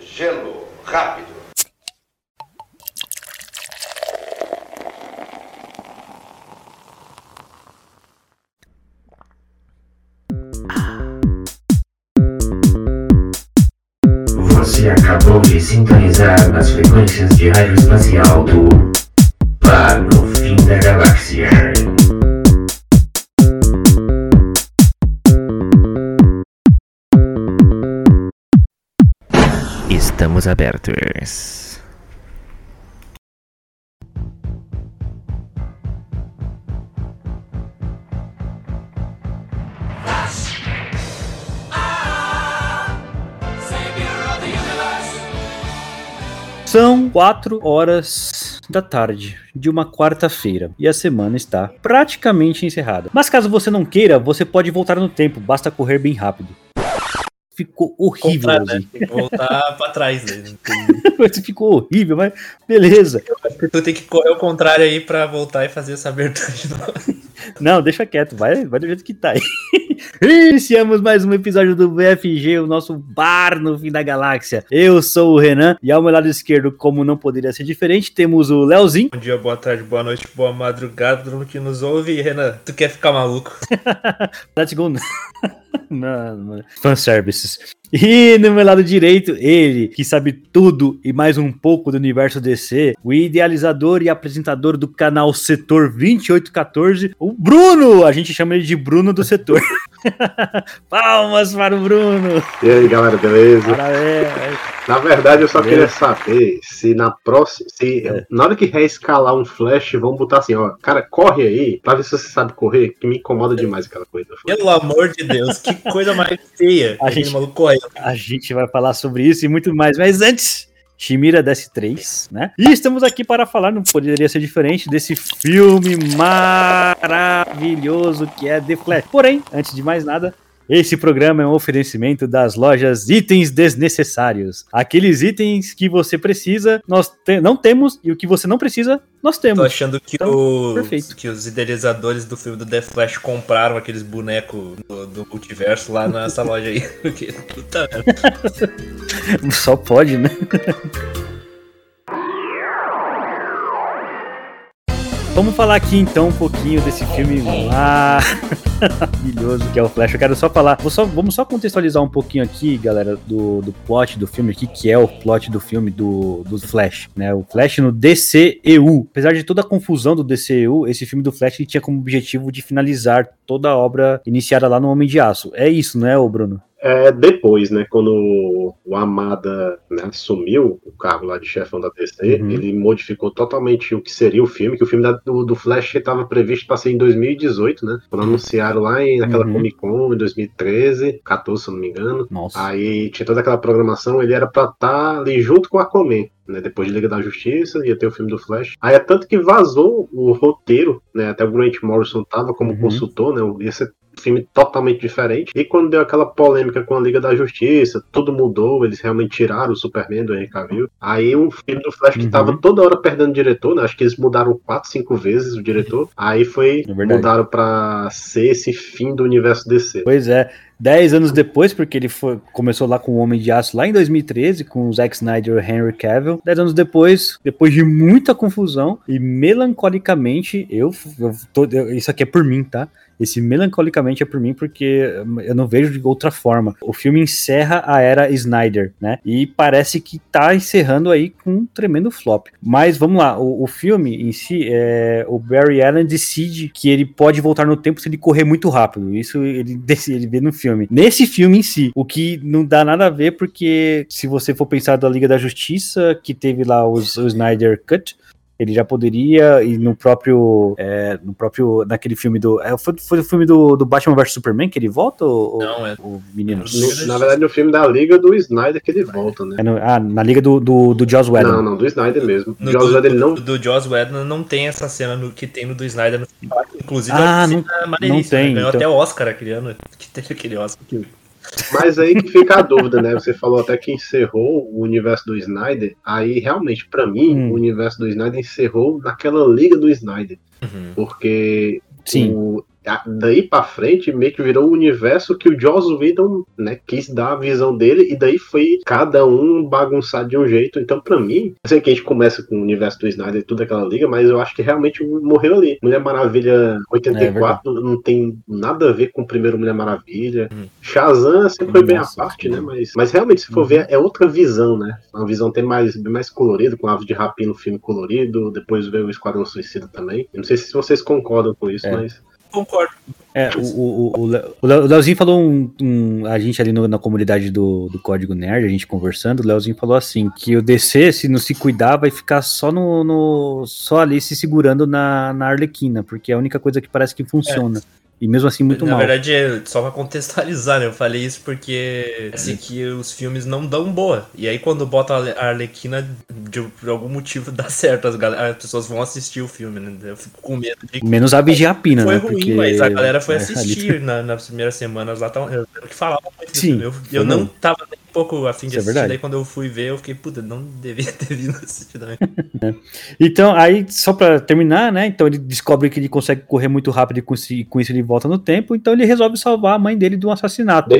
Gelo, rápido. Você acabou de sintonizar nas frequências de rádio espacial do São 4 horas da tarde de uma quarta-feira e a semana está praticamente encerrada. Mas caso você não queira, você pode voltar no tempo, basta correr bem rápido. Ficou horrível. Comprar, né? Tem que voltar pra trás. Né? Ficou horrível, mas beleza. Tu tem que correr o contrário aí pra voltar e fazer essa abertura de novo. Não, deixa quieto, vai, vai do jeito que tá aí. Iniciamos mais um episódio do VFG, o nosso bar no fim da galáxia. Eu sou o Renan e ao meu lado esquerdo, como não poderia ser diferente, temos o Leozinho. Bom dia, boa tarde, boa noite, boa madrugada, todo mundo que nos ouve. Renan, tu quer ficar maluco? Let's go. Fanservices. E no meu lado direito, ele, que sabe tudo e mais um pouco do universo DC, o idealizador e apresentador do canal Setor 2814, o Bruno! A gente chama ele de Bruno do Setor. Palmas para o Bruno! E aí, galera, beleza? Parabéns! Na verdade, eu só Beleza. queria saber se na próxima. Se É. na hora que reescalar um flash, vamos botar assim, ó. Cara, corre aí, pra ver se você sabe correr, que me incomoda demais aquela coisa. Pelo amor de Deus, que coisa mais feia. A gente- maluco. A gente vai falar sobre isso e muito mais, mas antes. Shimira DS3, né? E estamos aqui para falar, não poderia ser diferente, desse filme maravilhoso que é The Flash. Porém, antes de mais nada, esse programa é um oferecimento das lojas Itens Desnecessários. Aqueles itens que você precisa, nós te- não temos, e o que você não precisa, nós Tô temos. achando que, Então, o- que os idealizadores do filme do The Flash compraram aqueles bonecos do, do multiverso lá nessa loja aí. Porque, puta merda. Só pode, né? Vamos falar aqui então um pouquinho desse filme maravilhoso que é o Flash. Eu quero só falar, só- vamos só contextualizar um pouquinho aqui, galera, do, do plot do filme aqui, que é o plot do filme do, do Flash, né? O Flash no DCEU. Apesar de toda a confusão do DCEU, esse filme do Flash tinha como objetivo de finalizar toda a obra iniciada lá no Homem de Aço. É isso, né, Bruno? É depois, né? Quando o Amada né, assumiu o cargo lá de chefão da DC, Uhum. ele modificou totalmente o que seria o filme, que o filme da- do, do Flash estava previsto para ser em 2018, né? Quando anunciaram lá em, naquela Uhum. Comic Con em 2013, 14, se não me engano. Nossa. Aí tinha toda aquela programação, ele era pra estar ali junto com a Aquaman, né? Depois de Liga da Justiça, ia ter o filme do Flash. Aí é tanto que vazou o roteiro, né? Até o Grant Morrison tava como Uhum. consultor, né? Ia ser filme totalmente diferente. E quando deu aquela polêmica com a Liga da Justiça, tudo mudou, eles realmente tiraram o Superman do Henry Cavill. Aí um filme do Flash que Uhum. tava toda hora perdendo diretor, né? Acho que eles mudaram quatro, cinco vezes o diretor. Aí foi É mudaram pra ser esse fim do universo DC. Pois é, 10 anos depois, porque ele foi, começou lá com o Homem de Aço lá em 2013, com o Zack Snyder e o Henry Cavill. 10 anos depois, depois de muita confusão e melancolicamente, eu, eu tô- eu- isso aqui é por mim, tá? Esse melancolicamente é por mim porque eu não vejo de outra forma. O filme encerra a era Snyder, né? E parece que tá encerrando aí com um tremendo flop. Mas vamos lá, o, o filme em si, é, o Barry Allen decide que ele pode voltar no tempo se ele correr muito rápido. Isso ele, ele vê no filme. Nesse filme em si, o que não dá nada a ver porque se você for pensar da Liga da Justiça, que teve lá os, o Snyder Cut, ele já poderia e no próprio é, no próprio naquele filme do é, foi, foi o filme do, do Batman vs Superman que ele volta ou, Não, é. o menino No- na verdade, no filme da Liga do Snyder que ele volta, né? É no- ah, na liga do, do, do Joss Whedon Não, não, do Snyder mesmo. No Joss do, Whedon ele não. do, do Joss Whedon não tem essa cena no, que tem no do Snyder. No, inclusive, Ah, é uma não- não tem, né? Ganhou então. até o Oscar aquele ano. Que teve aquele Oscar. Mas aí que fica a dúvida, né? Você falou até que encerrou o universo do Snyder. Aí, realmente, pra mim, Hum. o universo do Snyder encerrou naquela Liga do Snyder. Uhum. Porque sim o- daí pra frente meio que virou o universo que o Joss Whedon, né, quis dar a visão dele e daí foi cada um bagunçado de um jeito. Então, pra mim, eu sei que a gente começa com o universo do Snyder e tudo aquela liga, mas eu acho que realmente morreu ali. Mulher Maravilha 84 não tem nada a ver com o primeiro Mulher Maravilha. Uhum. Shazam sempre foi bem à parte, né? Mas, mas realmente, se for Uhum. ver, é outra visão, né? Uma visão até mais, bem mais colorida, com Aves de Rapina no filme colorido, depois veio o Esquadrão Suicida também. Eu não sei se vocês concordam com isso, É. mas. Concordo. É, o, o, o, o Le- o Le- o Leozinho falou um, um- A gente ali no- na comunidade do, do Código Nerd, a gente conversando, o Leozinho falou assim: que o DC, se não se cuidar, vai ficar só no. no- só ali se segurando na, na Arlequina, porque é a única coisa que parece que funciona. E mesmo assim, muito Na mal. verdade, é só pra contextualizar, né? Eu falei isso porque assim que os filmes não dão boa. E aí quando bota a Arlequina, de, por algum motivo dá certo. As, gal- as pessoas vão assistir o filme, né? Eu fico com medo de Menos a Vigiapina, foi né? ruim, porque, mas a galera foi é, assistir na- nas primeiras semanas lá. Tava, eu lembro que falava muito Sim, filme. Eu, foi eu não tava nem pouco afim de Isso é assistir. verdade. Daí quando eu fui ver, eu fiquei, puta, não devia ter vindo assistir também. Então, aí, só pra terminar, né? Então ele descobre que ele consegue correr muito rápido e com isso, com isso ele volta no tempo. Então ele resolve salvar a mãe dele de um assassinato.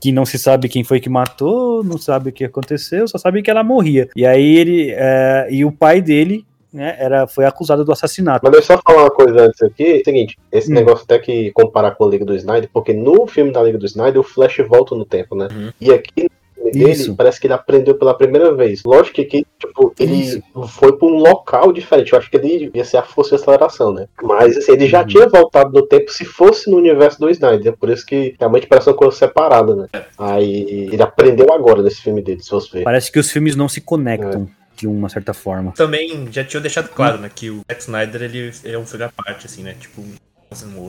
Que não se sabe quem foi que matou, não sabe o que aconteceu, só sabe que ela morria. E aí ele. é, e o pai dele. Né, era, foi acusado do assassinato. Mas deixa eu só falar uma coisa antes aqui. Seguinte, esse Hum. negócio até que comparar com a Liga do Snyder, porque no filme da Liga do Snyder o Flash volta no tempo, né? Uhum. E aqui dele Isso. parece que ele aprendeu pela primeira vez. Lógico que aqui, tipo, ele Isso. foi pra um local diferente. Eu acho que ele ia ser a força e a aceleração, né? Mas assim, ele já Uhum. tinha voltado no tempo se fosse no universo do Snyder. Por isso que realmente parece uma coisa separada, né? Aí ele aprendeu agora nesse filme dele, se você ver. Parece que os filmes não se conectam de uma certa forma. Também já tinha deixado claro, né? Que o Zack Snyder ele é um filho à parte, assim, né? Tipo.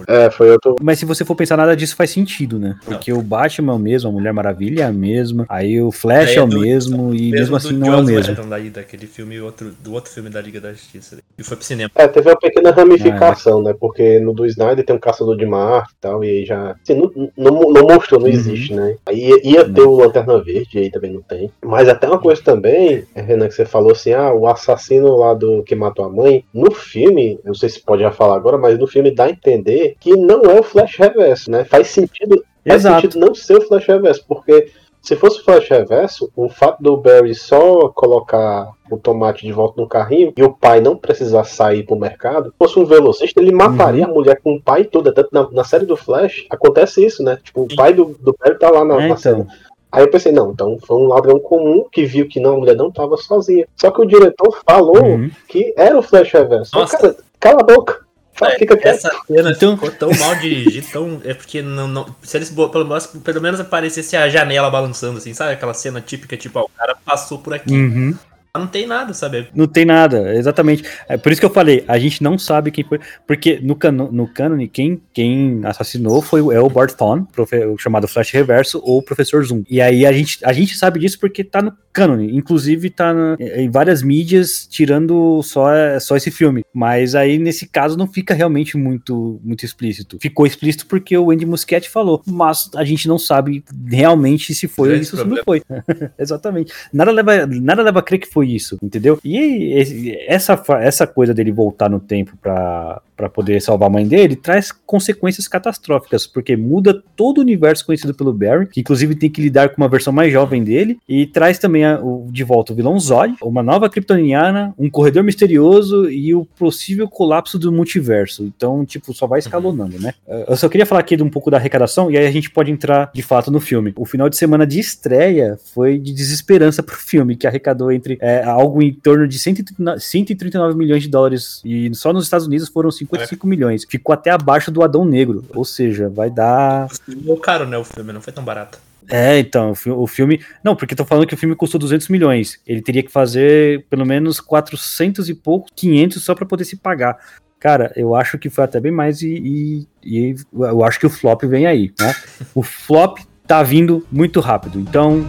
É, foi outro. Mas se você for pensar, nada disso faz sentido, né? Porque o Batman é o mesmo, a Mulher Maravilha é a mesma, aí o Flash é é o do- mesmo, e mesmo assim do não é o Joss mesmo. Whedon daí, daquele filme, outro, do outro filme da Liga da Justiça. E foi pro cinema. É, teve uma pequena ramificação, né? Porque no do Snyder tem um caçador de Marte e tal, e aí já. Assim, não, não, não mostrou, não Uhum. existe, né? Aí ia, ia ter o Lanterna Verde, aí também não tem. Mas até uma coisa também, é, Renan, que você falou assim: ah, o assassino lá do que matou a mãe. No filme, eu não sei se pode já falar agora, mas no filme dá a entender que não é o Flash Reverso, né? Faz sentido. Faz Exato. sentido não ser o Flash Reverso, porque se fosse o Flash Reverso, o fato do Barry só colocar o tomate de volta no carrinho e o pai não precisar sair pro mercado, fosse um velocista, ele mataria Uhum. a mulher com o pai toda. Tanto na, na série do Flash, acontece isso, né? Tipo, o pai do, do Barry tá lá na, É, na cena. então. Aí eu pensei, não, então foi um ladrão comum que viu que não, a mulher não tava sozinha. Só que o diretor falou Uhum. que era o Flash Reverso. Cara, cala a boca. Fala, É, fica. Essa cena Então- ficou tão mal dirigida, tão. É porque não, não. Se eles pelo menos, pelo menos aparecesse a janela balançando, assim, sabe? Aquela cena típica, tipo, ó, o cara passou por aqui. Uhum. Mas não tem nada, sabe? Não tem nada, exatamente. É por isso que eu falei, a gente não sabe quem foi, porque no, cano, no cânone, quem, quem assassinou foi o El Barthon, profe- o chamado Flash Reverso, ou o Professor Zoom. E aí a gente, a gente sabe disso porque tá no cânone, inclusive tá na- em várias mídias, tirando só, só esse filme. Mas aí, nesse caso, não fica realmente muito, muito explícito. Ficou explícito porque o Andy Muschietti falou, mas a gente não sabe realmente se foi isso ou se não foi. Exatamente. Nada leva, nada leva a crer que foi isso, entendeu? E esse- essa, essa coisa dele voltar no tempo pra, pra poder salvar a mãe dele traz consequências catastróficas, porque muda todo o universo conhecido pelo Barry, que inclusive tem que lidar com uma versão mais jovem dele, e traz também o- de volta o vilão Zod, uma nova kryptoniana, um corredor misterioso e o possível colapso do multiverso. Então, tipo, só vai escalonando, né? Eh, Eu só queria falar aqui de um pouco da arrecadação, e aí a gente pode entrar de fato no filme. O final de semana de estreia foi de desesperança pro filme, que arrecadou entre é, algo em torno de 139, 139 milhões de dólares, e só nos Estados Unidos foram 55 milhões. Ficou até abaixo do Adão Negro, ou seja, vai dar Ficou caro, né? O filme não foi tão barato. É, então, o fi- o filme. Não, porque tô falando que o filme custou 200 milhões. Ele teria que fazer pelo menos 400 e pouco, 500 só pra poder se pagar. Cara, eu acho que foi até bem mais e, e- e eu acho que o flop vem aí, né? O flop tá vindo muito rápido. Então,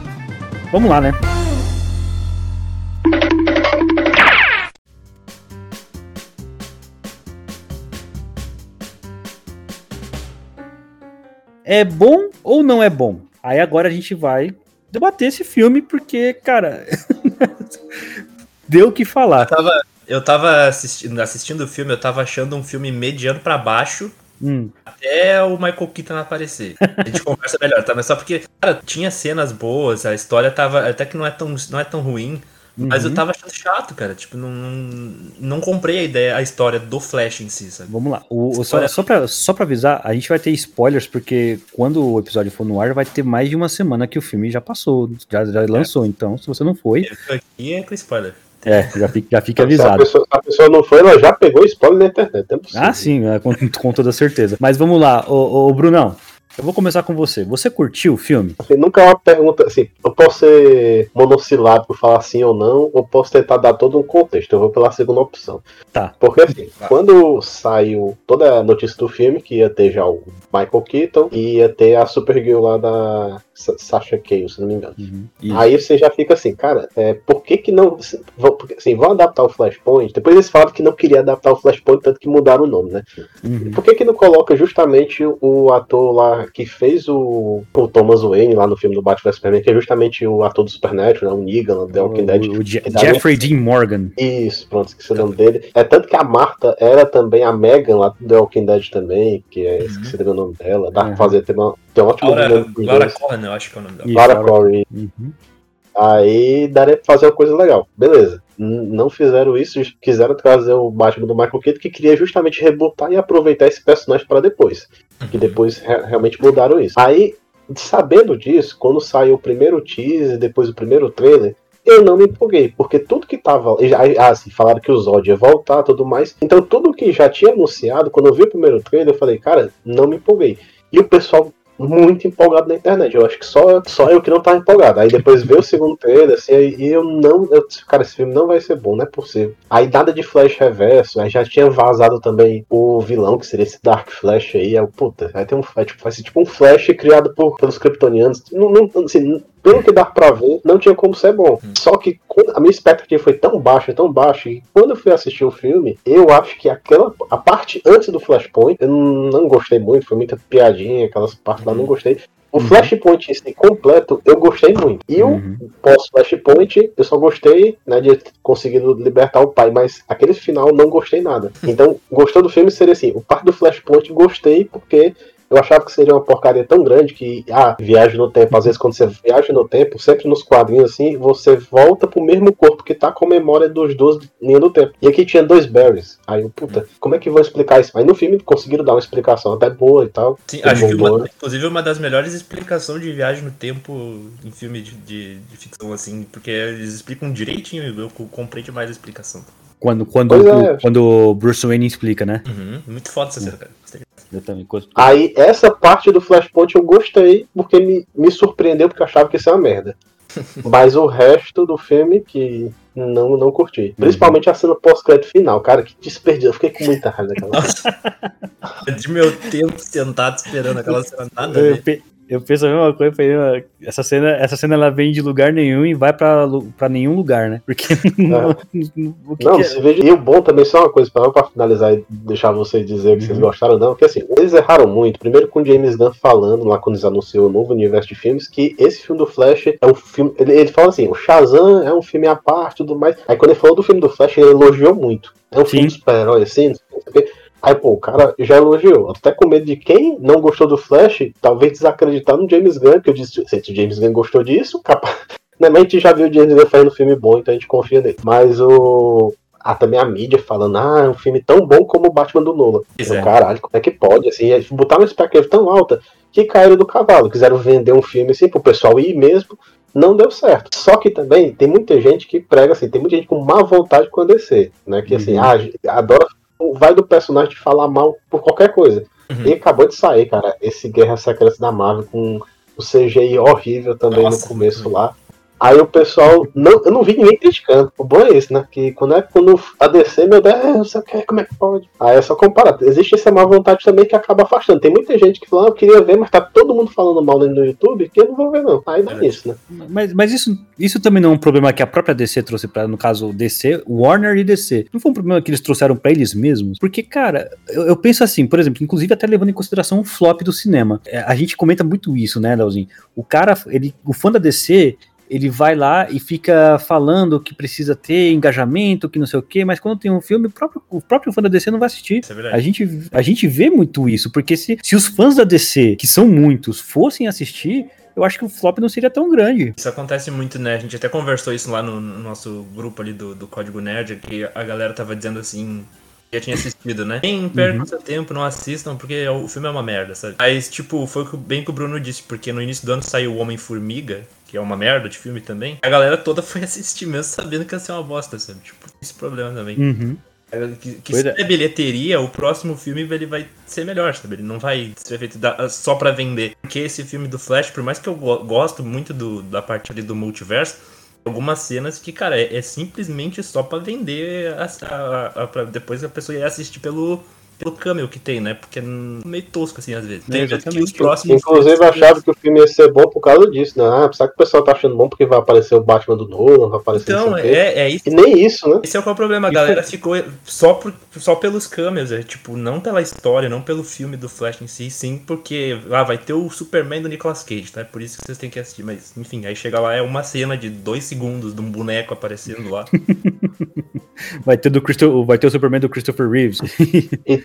vamos lá, né? É bom ou não é bom? Aí agora a gente vai debater esse filme, porque, cara, deu o que falar. Eu tava, eu tava assistindo, assistindo o filme, eu tava achando um filme mediano pra baixo, Hum, Até o Michael Keaton aparecer. A gente conversa melhor, tá? Mas só porque, cara, tinha cenas boas, a história tava. Até que não é tão, não é tão ruim. Mas eu uhum. tava achando chato, cara. Tipo, não, não, comprei a ideia, a história do Flash em si, sabe? Vamos lá. O, o- só, só, pra, só pra avisar, a gente vai ter spoilers, porque quando o episódio for no ar, vai ter mais de uma semana que o filme já passou, já, já lançou. Então, se você não foi, Aqui é com spoiler. é, já fica, já fica Se a, avisado. pessoa, se a pessoa não foi, ela já pegou spoiler na internet. É. Ah, sim, é, com, com toda certeza. Mas vamos lá, ô, ô, Brunão. Eu vou começar com você. Você curtiu o filme? Assim, nunca é uma pergunta assim. Eu posso ser monossilábico, falar sim ou não, ou posso tentar dar todo um contexto. Eu vou pela segunda opção. Tá. Porque assim, Tá. quando saiu toda a notícia do filme, que ia ter já o Michael Keaton e ia ter a Supergirl lá da Sasha Cale, se não me engano. Isso. Aí você já fica assim, cara, é, por que que não. assim, vão adaptar o Flashpoint? Depois eles falaram que não queria adaptar o Flashpoint, tanto que mudaram o nome, né? Uhum. Por que que não coloca justamente o ator lá que fez o, o Thomas Wayne lá no filme do Batman Superman, que é justamente o ator do Supernatural, né, o Negan, lá do The Walking Dead. O, o Je- Jeffrey Dean Morgan. Isso, pronto, esqueci o nome dele. É tanto que a Marta era também a Megan lá do The Walking Dead também, que é, esqueci também o nome dela. Dá pra Uhum. fazer, tem, uma, tem um ótimo Laura, nome Laura. Cohen, eu acho que é o nome dela. Laura Corey. Uhum. Aí daria pra fazer uma coisa legal. Beleza. Não fizeram isso, quiseram trazer o Batman do Michael Keaton, que queria justamente rebutar e aproveitar esse personagem pra depois. Que depois re- realmente mudaram isso. Aí, sabendo disso, quando saiu o primeiro teaser, depois o primeiro trailer, eu não me empolguei, porque tudo que tava. Ah, assim, falaram que o Zod ia voltar tudo mais. Então, tudo que já tinha anunciado, quando eu vi o primeiro trailer, eu falei, cara, não me empolguei. E o pessoal muito empolgado na internet. Eu acho que só, só eu que não tava empolgado. Aí depois veio o segundo trailer, assim, aí eu não. Eu, disse, cara, esse filme não vai ser bom, não é possível. Aí nada de Flash reverso, aí já tinha vazado também o vilão, que seria esse Dark Flash aí. Aí, eu, puta, vai ter um é, tipo, vai ser tipo um Flash criado por, pelos Kryptonianos. Não, não, assim, pelo que dá pra ver, não tinha como ser bom. Só que a minha expectativa foi tão baixa, tão baixa, e quando eu fui assistir o filme, eu acho que aquela a parte antes do Flashpoint, eu não, gostei muito, foi muita piadinha, aquelas partes lá, não gostei. O Flashpoint em si completo, eu gostei muito. E o Uhum. pós-Flashpoint, eu só gostei né, de ter conseguido libertar o pai, mas aquele final não gostei nada. Então, gostou do filme seria assim: o parte do Flashpoint gostei porque eu achava que seria uma porcaria tão grande que, ah, viagem no tempo. Às vezes, quando você viaja no tempo, sempre nos quadrinhos assim, você volta pro mesmo corpo que tá com a memória dos dois linhas do tempo. E aqui tinha dois Barrys. Aí eu, puta, como é que vão explicar isso? Mas no filme conseguiram dar uma explicação até boa e tal. Sim, acho que uma, inclusive uma das melhores explicações de viagem no tempo em filme de, de, de ficção, assim, porque eles explicam direitinho, eu comprei demais a explicação. Quando, quando, Pois o- é. quando o Bruce Wayne explica, né? Uhum, muito foda essa cena, cara. Eu também. Aí, essa parte do Flashpoint eu gostei, porque me, me surpreendeu, porque eu achava que isso é uma merda. Mas o resto do filme que não, não curti. Principalmente a cena pós-crédito final, cara, que desperdício. Eu fiquei com muita raiva daquela cena. De meu tempo sentado esperando aquela cena, nada Eu, pe- eu penso a mesma coisa, falei, ah, essa cena, essa cena ela vem de lugar nenhum e vai pra, pra nenhum lugar, né? Porque o que Não, que é? E o bom também, só uma coisa, pra, pra finalizar e deixar vocês dizer que vocês Uhum. gostaram, não, porque assim, eles erraram muito. Primeiro com o James Gunn falando, lá quando eles anunciou o novo universo de filmes, que esse filme do Flash é um filme. Ele, ele fala assim: o Shazam é um filme à parte e tudo mais. Aí quando ele falou do filme do Flash, ele elogiou muito. É um filme Sim. de super-herói, assim, não sei o quê. Aí, pô, o cara já elogiou. Até com medo de quem não gostou do Flash, talvez desacreditar no James Gunn, que eu disse, se o James Gunn gostou disso, capaz. Né, mas a gente já viu o James Gunn fazendo filme bom, então a gente confia nele. Mas o. Ah, também a mídia falando, ah, é um filme tão bom como o Batman do Nolan. Eu, é. Caralho, como é que pode? Assim, botaram uma expectativa tão alta que caíram do cavalo. Quiseram vender um filme assim pro pessoal ir mesmo. Não deu certo. Só que também tem muita gente que prega assim, tem muita gente com má vontade com a DC, né? Que assim, Uhum. ah, adora. Vai do personagem falar mal por qualquer coisa. Uhum. E acabou de sair, cara, esse Guerra Secreta da Marvel com o CGI horrível também Nossa. no começo lá. Aí o pessoal. Não, eu não vi ninguém criticando. O bom é esse, né? Que quando é quando a DC, meu Deus, é, não sei o que, como é que pode? Aí é só comparar. Existe essa má vontade também que acaba afastando. Tem muita gente que fala, ah, eu queria ver, mas tá todo mundo falando mal no YouTube, que eu não vou ver, não. Aí dá É. nisso, né? Mas, mas isso, isso também não é um problema que a própria DC trouxe pra, no caso, DC, Warner e DC. Não foi um problema que eles trouxeram pra eles mesmos? Porque, cara, eu, eu penso assim, por exemplo, inclusive até levando em consideração o flop do cinema. É, a gente comenta muito isso, né, Leozinho? O cara, ele, o fã da DC, ele vai lá e fica falando que precisa ter engajamento, que não sei o quê, mas quando tem um filme, o próprio, o próprio fã da DC não vai assistir. Isso é verdade. A gente, a gente vê muito isso, porque se, se os fãs da DC, que são muitos, fossem assistir, eu acho que o flop não seria tão grande. Isso acontece muito, né? A gente até conversou isso lá no, no nosso grupo ali do, do Código Nerd, que a galera tava dizendo assim. Já tinha assistido, né? Nem percam Uhum. seu tempo, não assistam, porque o filme é uma merda, sabe? Mas, tipo, foi bem que o Bruno disse, porque no início do ano saiu o Homem-Formiga, que é uma merda de filme também. A galera toda foi assistir mesmo sabendo que ia ser uma bosta, sabe? Tipo, esse problema também. Uhum. Que, que Pois se é. é bilheteria, o próximo filme ele vai ser melhor, sabe? Ele não vai ser feito da- só pra vender. Porque esse filme do Flash, por mais que eu go- gosto muito do- da parte ali do multiverso, algumas cenas que, cara, é, é simplesmente só pra vender, a, a- a- pra depois a pessoa ir assistir pelo, pelo camel que tem, né? Porque é meio tosco assim às vezes. Tem vezes que os próximos Inclusive, achava que o filme ia ser bom por causa disso, né? Ah, sabe que o pessoal tá achando bom porque vai aparecer o Batman do Nolan, vai aparecer Então, é, é isso. E nem isso, né? Esse é o é o problema, a galera ficou só, por, só pelos cameos, é, tipo, não pela história, não pelo filme do Flash em si, sim porque ah, vai ter o Superman do Nicolas Cage, tá? É por isso que vocês têm que assistir, mas enfim, aí chega lá, é uma cena de dois segundos de um boneco aparecendo lá. Vai ter, do Christo- vai ter o Superman do Christopher Reeves.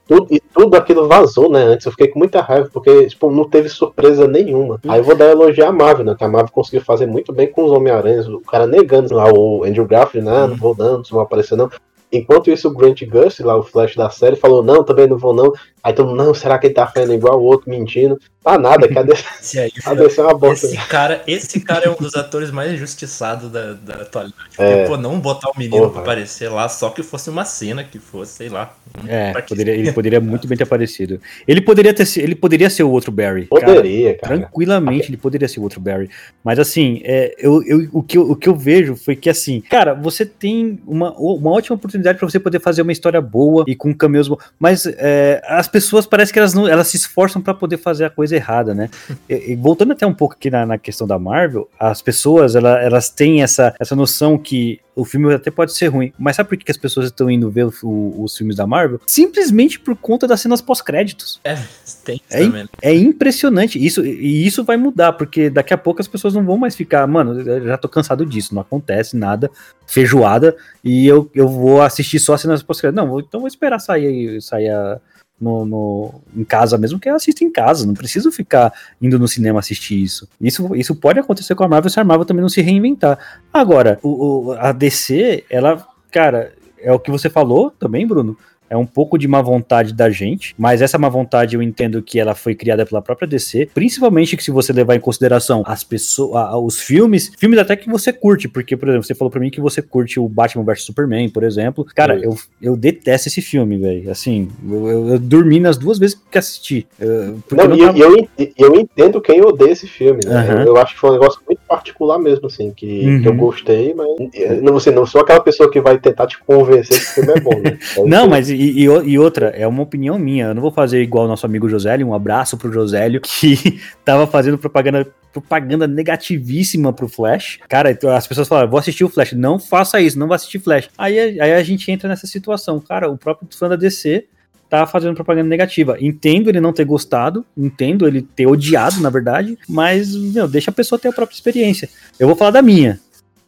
E, tu, e tudo aquilo vazou, né? Antes eu fiquei com muita raiva, porque tipo, não teve surpresa nenhuma. Aí eu vou dar elogiar a Marvel, né? Que a Marvel conseguiu fazer muito bem com os Homem-Aranhas. O cara negando lá o Andrew Garfield, né? Não vou não, não vão aparecer não. Enquanto isso, o Grant Gus, lá o Flash da série, falou: Não, também não vou não. Aí todo mundo, não, será que ele tá fazendo igual o outro mentindo? Tá nada, que a DC, a DC é uma bosta. esse cara, esse cara é um dos atores mais injustiçados da, da atualidade. Porque, É. pô, não botar o menino Porra. pra aparecer lá, só que fosse uma cena que fosse, sei lá. É, poderia, ele poderia muito bem ter aparecido. Ele poderia ter se- ele poderia ser o outro Barry. cara. Poderia, cara. Tranquilamente ele poderia ser o outro Barry. Mas assim, é, eu, eu- o, que eu, o que eu vejo foi que assim, cara, você tem uma, uma ótima oportunidade pra você poder fazer uma história boa e com cameos bons. Mas é, as pessoas parece que elas não elas se esforçam pra poder fazer a coisa errada, né? E, e voltando até um pouco aqui na, na questão da Marvel, as pessoas ela- elas têm essa, essa noção que o filme até pode ser ruim, mas sabe por que, as pessoas estão indo ver o- o- os filmes da Marvel? Simplesmente por conta das cenas pós-créditos. É, tem É, também. é impressionante. Isso, e isso vai mudar, porque daqui a pouco as pessoas não vão mais ficar, mano, eu já tô cansado disso, não acontece nada, feijoada, e eu, eu vou assistir só as cenas pós Não, vou- então vou esperar sair, sair a- no, no- em casa mesmo, que eu assisto em casa, não preciso ficar indo no cinema assistir isso. Isso, isso pode acontecer com a Marvel se a Marvel também não se reinventar. Agora, o, o- a DC, ela, cara, é o que você falou também, Bruno. É um pouco de má vontade da gente, mas essa má vontade eu entendo que ela foi criada pela própria DC, principalmente que se você levar em consideração as pessoas, a- os filmes, filmes até que você curte, porque, por exemplo, você falou pra mim que você curte o Batman vs Superman, por exemplo. Cara, eu, eu detesto esse filme, velho. Assim, eu, eu- eu dormi nas duas vezes que assisti. Eu- Não, eu e eu, tava- eu, eu entendo quem odeia esse filme, né? Aham. Eu, acho que foi um negócio muito particular mesmo, assim, que, Uhum. que eu gostei, mas eu não, você não sou aquela pessoa que vai tentar te convencer que o filme é bom, né? Não, mas e, e e outra, é uma opinião minha. Eu não vou fazer igual o nosso amigo Josélio. Um abraço pro Josélio, que tava fazendo propaganda, propaganda negativíssima pro Flash. Cara, então as pessoas falam, vou assistir o Flash. Não faça isso, não vá assistir Flash. Aí, aí a gente entra nessa situação. Cara, o próprio fã da DC tá fazendo propaganda negativa. Entendo ele não ter gostado, entendo ele ter odiado, na verdade, mas, meu, deixa a pessoa ter a própria experiência. Eu vou falar da minha.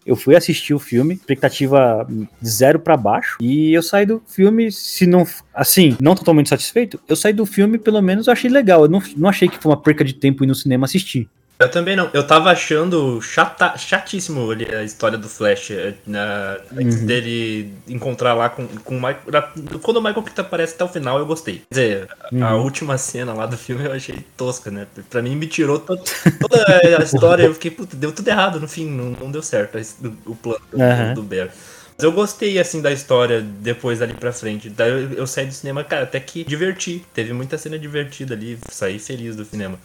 Eu fui assistir o filme, expectativa zero pra baixo, e eu saí do filme, se não, assim, não totalmente satisfeito, eu saí do filme, pelo menos eu achei legal. Eu não, não achei que foi uma perca de tempo ir no cinema assistir. Eu também não. Eu tava achando chata, chatíssimo ali a história do Flash. eh, Na, Uhum. dele encontrar lá com, com o Michael. Quando o Michael Keaton aparece até o final, eu gostei. Quer dizer, a- a Uhum. última cena lá do filme eu achei tosca, né? Pra mim me tirou to- toda a história. Eu fiquei, puta, deu tudo errado no fim. Não, não deu certo o, plano do, Aham. do Bear. Mas eu gostei, assim, da história depois ali pra frente. Daí eu, eu saí do cinema, cara, até que diverti. Teve muita cena divertida ali. Saí feliz do cinema.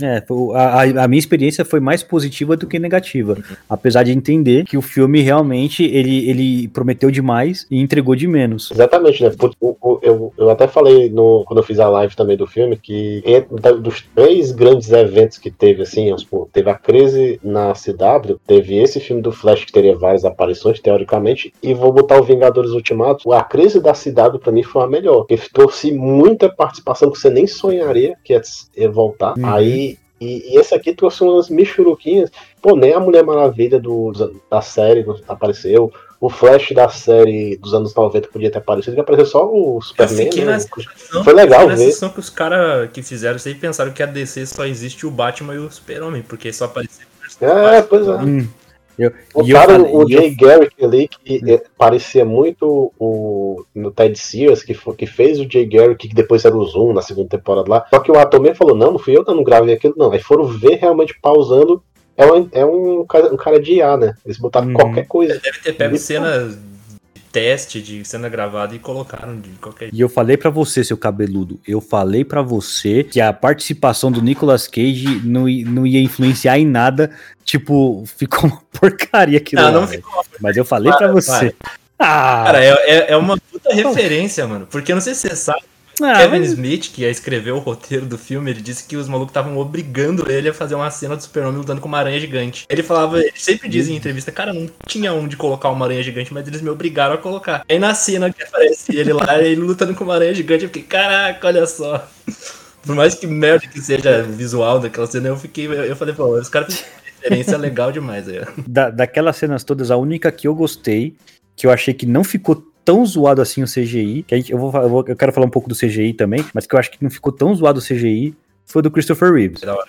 É, a, a- minha experiência foi mais positiva do que negativa. Apesar de entender que o filme realmente ele, ele prometeu demais e entregou de menos. Exatamente, né? O- Eu, eu até falei no, quando eu fiz a live também do filme que dos três grandes eventos que teve, assim, supor, teve a crise na CW, teve esse filme do Flash que teria várias aparições, teoricamente, e vou botar o Vingadores Ultimato. A crise da CW pra mim foi a melhor, porque trouxe muita participação que você nem sonharia que ia, ia voltar. Uhum. Aí E, e esse aqui trouxe umas michuruquinhas. Pô, nem a Mulher Maravilha do, da série apareceu. O Flash da série dos anos 90 podia ter aparecido, que apareceu só o Superman. Né? Foi legal ver. sensação que os caras que fizeram isso aí pensaram que a DC só existe o Batman e o Super-Homem, porque só apareceu É, pois é. Hum. Eu, eu Botaram o e eu- Jay Garrick ali, que eh, parecia muito o no Ted Sears, que, foi, que fez o Jay Garrick, que depois era o Zoom na segunda temporada lá. Só que o ator mesmo falou: não, não fui eu que não gravei aquilo, não. Aí foram ver realmente pausando. É um, é um, cara, um cara de IA, né? Eles botaram Uhum. qualquer coisa. Deve ter pego cena teste, de cena gravada e colocaram de qualquer E eu falei pra você, seu cabeludo, eu falei pra você que a participação do Nicolas Cage não, não ia influenciar em nada. Tipo, ficou uma porcaria aquilo Não, lá, não ficou. Mas eu falei pra Para, você. Ah, Cara, é, é, é uma puta referência, mano. Porque eu não sei se você sabe, ah, Kevin mas- Smith, que escreveu o roteiro do filme, ele disse que os malucos estavam obrigando ele a fazer uma cena do Super-Homem lutando com uma aranha gigante. Ele falava, ele sempre diz em entrevista, cara, não tinha onde colocar uma aranha gigante, mas eles me obrigaram a colocar. Aí na cena que aparece ele lá, ele lutando com uma aranha gigante, eu fiquei, caraca, olha só. Por mais que merda que seja o visual daquela cena, eu fiquei, eu falei, pô, os caras referência legal demais aí. da, daquelas cenas todas, a única que eu gostei, que eu achei que não ficou tão zoado assim o CGI, que a gente- eu, vou, eu, vou- eu quero falar um pouco do CGI também, mas que eu acho que não ficou tão zoado o CGI, foi do Christopher Reeves. Da hora.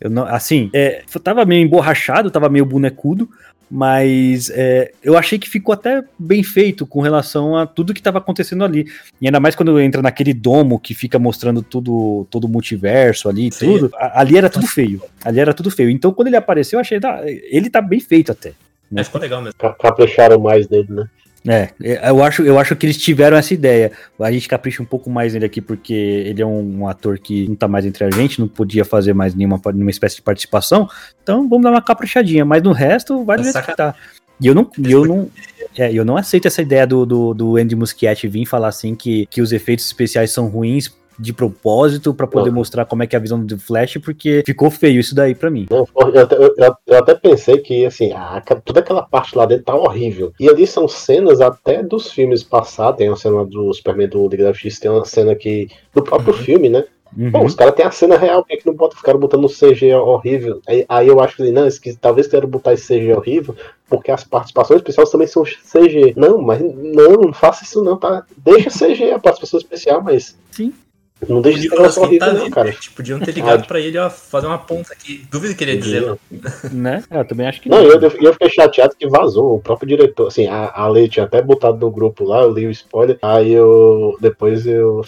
Eu não, assim, é, tava meio emborrachado, tava meio bonecudo, mas é, eu achei que ficou até bem feito com relação a tudo que tava acontecendo ali. E ainda mais quando entra naquele domo que fica mostrando tudo, todo o multiverso ali e Sim. tudo. a- ali era tudo feio. Ali era tudo feio. Então quando ele apareceu, eu achei, tá, ele tá bem feito até. Mas ficou legal mesmo. Ca- Capricharam mais nele, né? É, é, eu acho, eu acho que eles tiveram essa ideia. A gente capricha um pouco mais nele aqui, porque ele é um, um ator que não tá mais entre a gente, não podia fazer mais nenhuma, nenhuma espécie de participação. Então vamos dar uma caprichadinha, mas no resto vai do Tá jeito que tá. E eu não, eu não, é, eu não aceito essa ideia do, do, do Andy Muschietti vir falar assim que, que os efeitos especiais são ruins de propósito pra poder Não. mostrar como é que é a visão do Flash, porque ficou feio isso daí pra mim. Não, eu, até- eu- eu- até pensei que, assim, a- toda aquela parte lá dentro tá horrível. E ali são cenas até dos filmes passados. Tem uma cena do Superman do Liga da Justiça, tem uma cena que. do próprio filme, né? Uhum. Pô, os caras têm a cena real, por que, que não bota, ficaram botando um CG horrível? Aí, aí eu acho que, não, que talvez queiram botar esse CG horrível, porque as participações especiais também são CG. Não, mas não, não faça isso não, tá? Deixa CG a participação especial, mas. Sim. Não deixa Nicolas negócio Cage tá não, vivo, cara. gente. Podiam ter ligado pra ele, ó, fazer uma ponta aqui. Duvido que ele ia dizer. não. Né? Eu também acho que Não, eu, eu fiquei chateado que vazou. O próprio diretor, assim, a, a Lei tinha até botado no grupo lá, eu li o spoiler. Aí eu. Depois eu.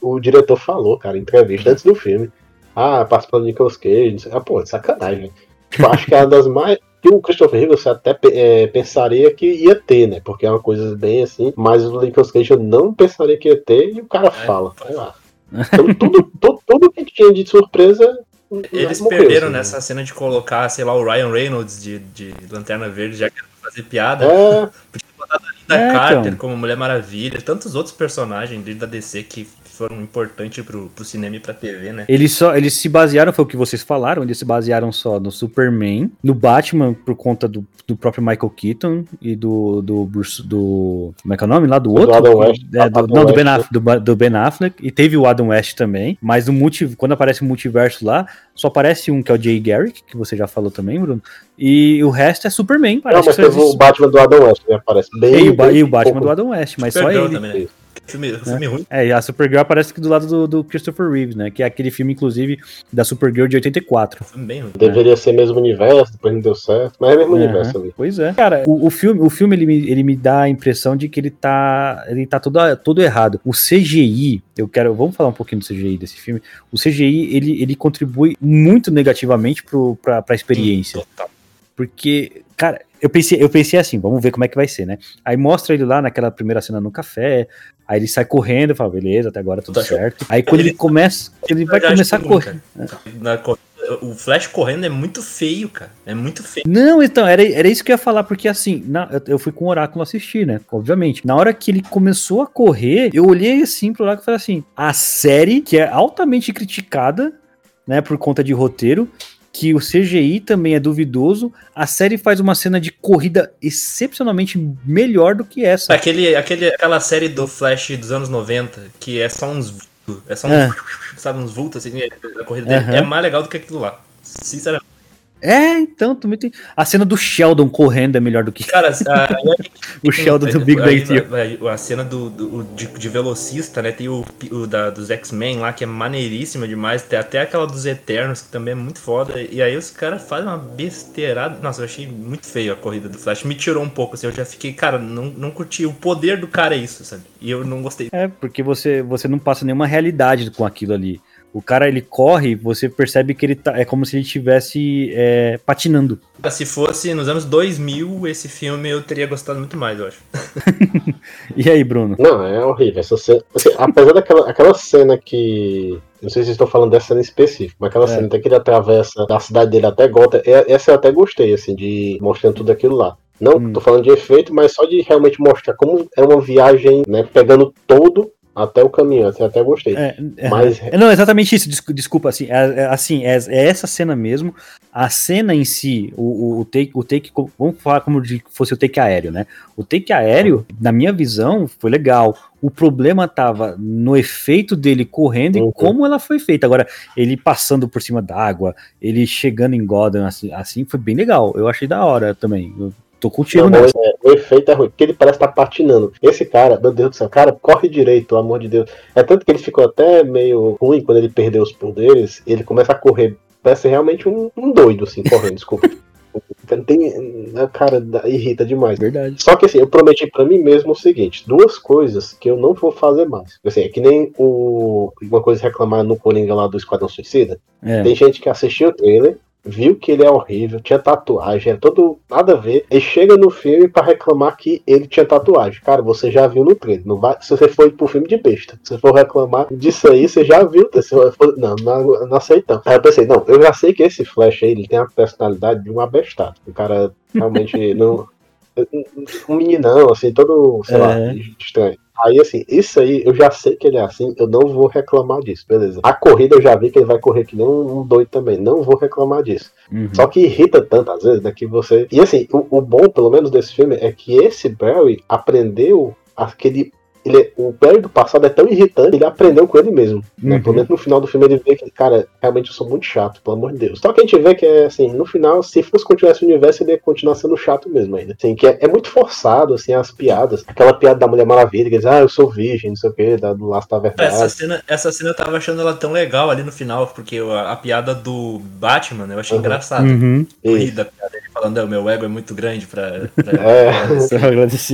O diretor falou, cara, em entrevista antes do filme. Ah, participando do Nicolas Cage. não sei- Ah, pô, de sacanagem. Tipo, acho que é uma das mais. Que o Christopher Reeve você até é, pensaria que ia ter, né? Porque é uma coisa bem assim. Mas o Nicolas Cage eu não pensaria que ia ter e o cara fala. Sei lá. Então, tudo, tudo, tudo que tinha de surpresa. Eles morreu, perderam assim. nessa cena de colocar, sei lá, o Ryan Reynolds de, de Lanterna Verde, já que era pra fazer piada. É, Da É, Carter então. como Mulher Maravilha, tantos outros personagens dentro da DC que foram importantes pro, pro cinema e pra TV, né? Eles só eles se basearam, foi o que vocês falaram, eles se basearam só no Superman, no Batman por conta do, do próprio Michael Keaton e do do Bruce, do como é que é o nome lá do Do outro? Adam West. É, do, Adam não, do ben, West, Affleck, do, do Ben Affleck e teve o Adam West também, mas no multi, quando aparece o multiverso lá, só aparece um que é o Jay Garrick, que você já falou também, Bruno. E o resto é Superman, Não, parece mas que só teve o Batman do Adam West, né? Parece bem. e, o, Ba- e o Batman pouco. do Adam West, mas só ele. também, né? Filme, filme ruim. É, e a Supergirl aparece aqui do lado do, do Christopher Reeves, né? Que é aquele filme, inclusive, da Supergirl de 84. Filme bem ruim. Deveria ser mesmo universo, depois não deu certo. Mas é mesmo universo ali. Pois é. Cara, o, o filme, o filme ele, me, ele me dá a impressão de que ele tá, ele tá todo, todo errado. O CGI, eu quero. Vamos falar um pouquinho do CGI desse filme. O CGI, ele, ele contribui muito negativamente pro, pra, pra experiência. Total. Porque, cara, eu pensei, eu pensei assim, vamos ver como é que vai ser, né? Aí mostra ele lá naquela primeira cena no café, aí ele sai correndo, fala, beleza, até agora tudo Tá show. certo. Aí quando ele, Ele- começa, ele vai começar a correr. cara. Na o Flash correndo é muito feio, cara. É muito feio. Não, então, era, era isso que eu ia falar, porque assim, na- eu, eu fui com o Oráculo assistir, né? Obviamente. Na hora que ele começou a correr, eu olhei assim pro Oráculo e falei assim: a série, que é altamente criticada, né, por conta de roteiro, que o CGI também é duvidoso, a série faz uma cena de corrida excepcionalmente melhor do que essa. Aquele, aquele, aquela série do Flash dos anos 90, que é só uns vultos, é só uns, É. sabe, uns vultos assim, a corrida dele, é mais legal do que aquilo lá. sinceramente. É, então, também tem. A cena do Sheldon correndo é melhor do que Cara, a, o Sheldon do Big Bang Theory. A cena do, do de, de, velocista, né? Tem o, o da, dos X-Men lá, que é maneiríssima demais. Tem até aquela dos Eternos, que também é muito foda. E aí os caras fazem uma besteirada. Nossa, eu achei muito feio a corrida do Flash. Me tirou um pouco, assim. Eu já fiquei, cara, não, não curti. O poder do cara é isso, sabe? E eu não gostei. É, porque você, você não passa nenhuma realidade com aquilo ali. O cara ele corre, você percebe que ele tá. É como se ele estivesse é, patinando. Se fosse nos anos 2000, esse filme eu teria gostado muito mais, eu acho. e aí, Bruno? Não, é horrível. Essa cena, assim, apesar daquela aquela cena que. Não sei se estou falando dessa cena específica, mas aquela é. cena que ele atravessa da cidade dele até Gota, essa eu até gostei, assim, de mostrando tudo aquilo lá. Não hum. tô falando de efeito, mas só de realmente mostrar como é uma viagem, né? Pegando todo até o caminho, assim, até gostei. É, é, mas... Não, exatamente isso, desculpa, assim, é, é, assim, é, é, essa cena mesmo, a cena em si, o, o, take, o take, vamos falar como se fosse o take aéreo, né? O take aéreo, na minha visão, foi legal. O problema tava no efeito dele correndo uhum. e como ela foi feita. Agora, ele passando por cima d'água, ele chegando em Gotham, assim, assim, foi bem legal. Eu achei da hora também. Eu Tô contigo não, nessa. É, o efeito é ruim, porque ele parece estar tá patinando. Esse cara, meu Deus do céu, cara, corre direito, pelo amor de Deus. É tanto que ele ficou até meio ruim quando ele perdeu os poderes, ele começa a correr. Parece realmente um, um doido, assim, correndo, desculpa. Tem, cara, irrita demais. Verdade. Só que assim, eu prometi para mim mesmo o seguinte: duas coisas que eu não vou fazer mais. Assim, é que nem o, uma coisa reclamar no Coringa lá do Esquadrão Suicida. É. Tem gente que assistiu o trailer, viu que ele é horrível, tinha tatuagem, é todo nada a ver, e chega no filme para reclamar que ele tinha tatuagem. Cara, você já viu no trailer, não vai, se você for pro filme de besta, se você for reclamar disso aí, você já viu, for, não, não, não aceitamos. Aí eu pensei, não, eu já sei que esse Flash aí, ele tem a personalidade de um abestado. O cara realmente não um meninão, assim, todo, sei é. lá, estranho. Aí, assim, isso aí, eu já sei que ele é assim, eu não vou reclamar disso, beleza. A corrida eu já vi que ele vai correr que nem um, um doido também, não vou reclamar disso. Uhum. Só que irrita tanto, às vezes, né, que você... E, assim, o, o bom, pelo menos, desse filme é que esse Barry aprendeu aquele ele, é, o Barry do passado é tão irritante, ele aprendeu com ele mesmo. Né? Uhum. Né? Pelo menos no final do filme ele vê que, cara, realmente eu sou muito chato, pelo amor de Deus. Só que a gente vê que é assim, no final, se fosse continuar esse universo, ele ia continuar sendo chato mesmo ainda. Assim, que é, é muito forçado, assim, as piadas. Aquela piada da Mulher Maravilha, que diz, ah, eu sou virgem, não sei o que, da, do Laço da Verdade. Essa cena, essa cena eu tava achando ela tão legal ali no final, porque a, a piada do Batman, eu achei uhum. engraçado. Uhum. Corrida, a piada dele falando, o meu ego é muito grande pra. pra é,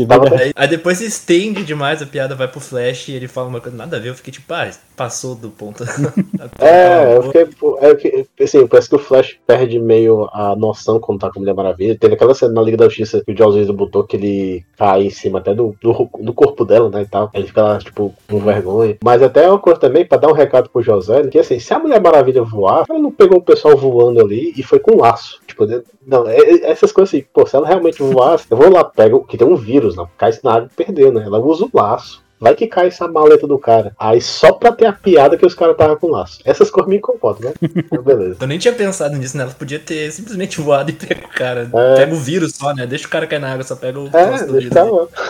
pra aí, aí depois se estende demais, a piada vai pro Flash e ele fala uma coisa nada a ver, eu fiquei tipo, ah, passou do ponto. é, eu fiquei, é, assim, parece que o Flash perde meio a noção quando tá com Mulher Maravilha. Teve aquela cena na Liga da Justiça que o Joss Whedon botou que ele cai em cima até do, do, do, corpo dela, né, e tal. Ele fica lá, tipo, com vergonha. Mas até uma coisa também, pra dar um recado pro José, que assim, se a Mulher Maravilha voar, ela não pegou o pessoal voando ali e foi com laço. Tipo, não, é, é, essas coisas assim, pô, se ela realmente voasse, eu vou lá, pego, que tem um vírus, não, cai na água e perdeu, né? Ela usa o laço Vai que cai essa maleta do cara. Aí só pra ter a piada que os caras estavam com laço. Essas coisas me incomodam, né? Então, beleza. Eu nem tinha pensado nisso, né? Ela podia ter simplesmente voado e pego o cara. É. Pega o vírus só, né? Deixa o cara cair na água, só pega o é, do vírus.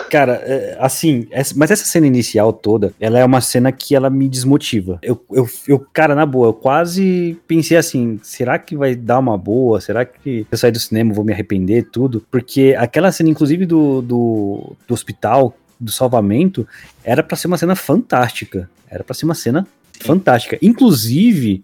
Cara, é, assim, essa, mas essa cena inicial toda, ela é uma cena que ela me desmotiva. Eu, eu, eu, cara, na boa, eu quase pensei assim, será que vai dar uma boa? Será que eu sair do cinema vou me arrepender, tudo? Porque aquela cena, inclusive, do, do, do hospital, do salvamento era para ser uma cena fantástica. Era para ser uma cena fantástica. Inclusive,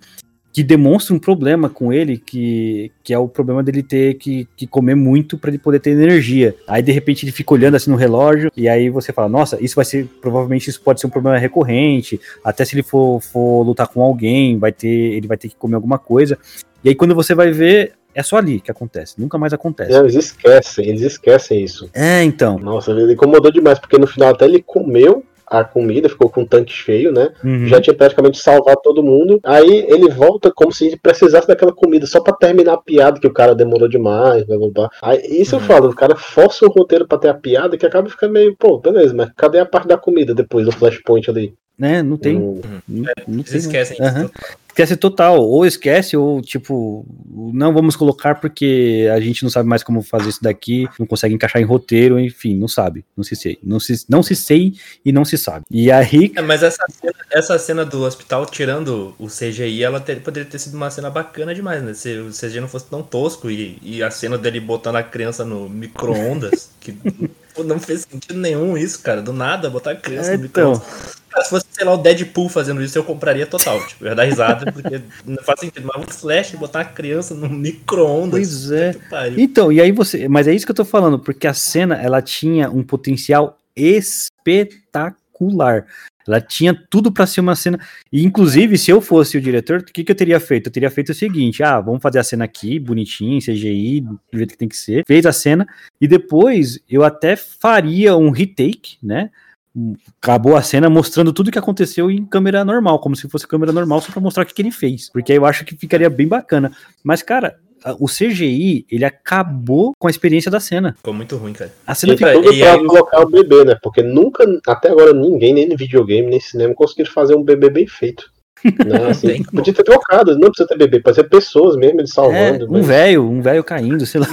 que demonstra um problema com ele, que, que é o problema dele ter que, que comer muito para ele poder ter energia. Aí de repente ele fica olhando assim no relógio, e aí você fala, nossa, isso vai ser, provavelmente isso pode ser um problema recorrente, até se ele for, for lutar com alguém, vai ter, ele vai ter que comer alguma coisa. E aí quando você vai ver, é só ali que acontece, nunca mais acontece. eles esquecem, eles esquecem isso. É, então. Nossa, ele incomodou demais, porque no final até ele comeu a comida, ficou com o tanque cheio, né? Uhum. Já tinha praticamente salvado todo mundo. Aí ele volta como se precisasse daquela comida só para terminar a piada, que o cara demorou demais, blá blá blá. Aí, isso uhum. eu falo, o cara força o roteiro para ter a piada que acaba ficando meio, pô, beleza, mas cadê a parte da comida depois do flashpoint ali? Né, não tem. Não, não, não, não tem, esquecem. Uhum. Esquece total. Ou esquece, ou tipo, não vamos colocar porque a gente não sabe mais como fazer isso daqui, não consegue encaixar em roteiro, enfim, não sabe. Não se sei. Não se, não se sei e não se sabe. E aí. É, mas essa cena, essa cena do hospital, tirando o CGI, ela ter- poderia ter sido uma cena bacana demais, né? Se o CGI não fosse tão tosco e, e a cena dele botando a criança no micro-ondas, que pô, não fez sentido nenhum isso, cara. Do nada, botar a criança É, no então. micro-ondas. Cara, se fosse, sei lá, o Deadpool fazendo isso, eu compraria total. Tipo, eu ia dar risada, porque não faz sentido. Mas o Flash botar a criança no micro-ondas. Pois é. Então, e aí você. Mas é isso que eu tô falando, porque a cena ela tinha um potencial espetacular. Ela tinha tudo pra ser uma cena. E, inclusive, se eu fosse o diretor, o que, que eu teria feito? Eu teria feito o seguinte: ah, vamos fazer a cena aqui, bonitinho, CGI, do jeito que tem que ser. Fez a cena, e depois eu até faria um retake, né? Acabou a cena mostrando tudo que aconteceu em câmera normal, como se fosse câmera normal, só pra mostrar o que, que ele fez. Porque aí eu acho que ficaria bem bacana. Mas, cara, o CGI, ele acabou com a experiência da cena. Ficou muito ruim, cara. A cena E ficou. tudo e pra aí colocar o bebê, né? Porque nunca, até agora, ninguém, nem no videogame, nem no cinema, conseguiram fazer um bebê bem feito. Né? Assim, podia ter trocado, não precisa ter bebê, pode ser pessoas mesmo, eles É, salvando. um mas- velho, um velho caindo, sei lá.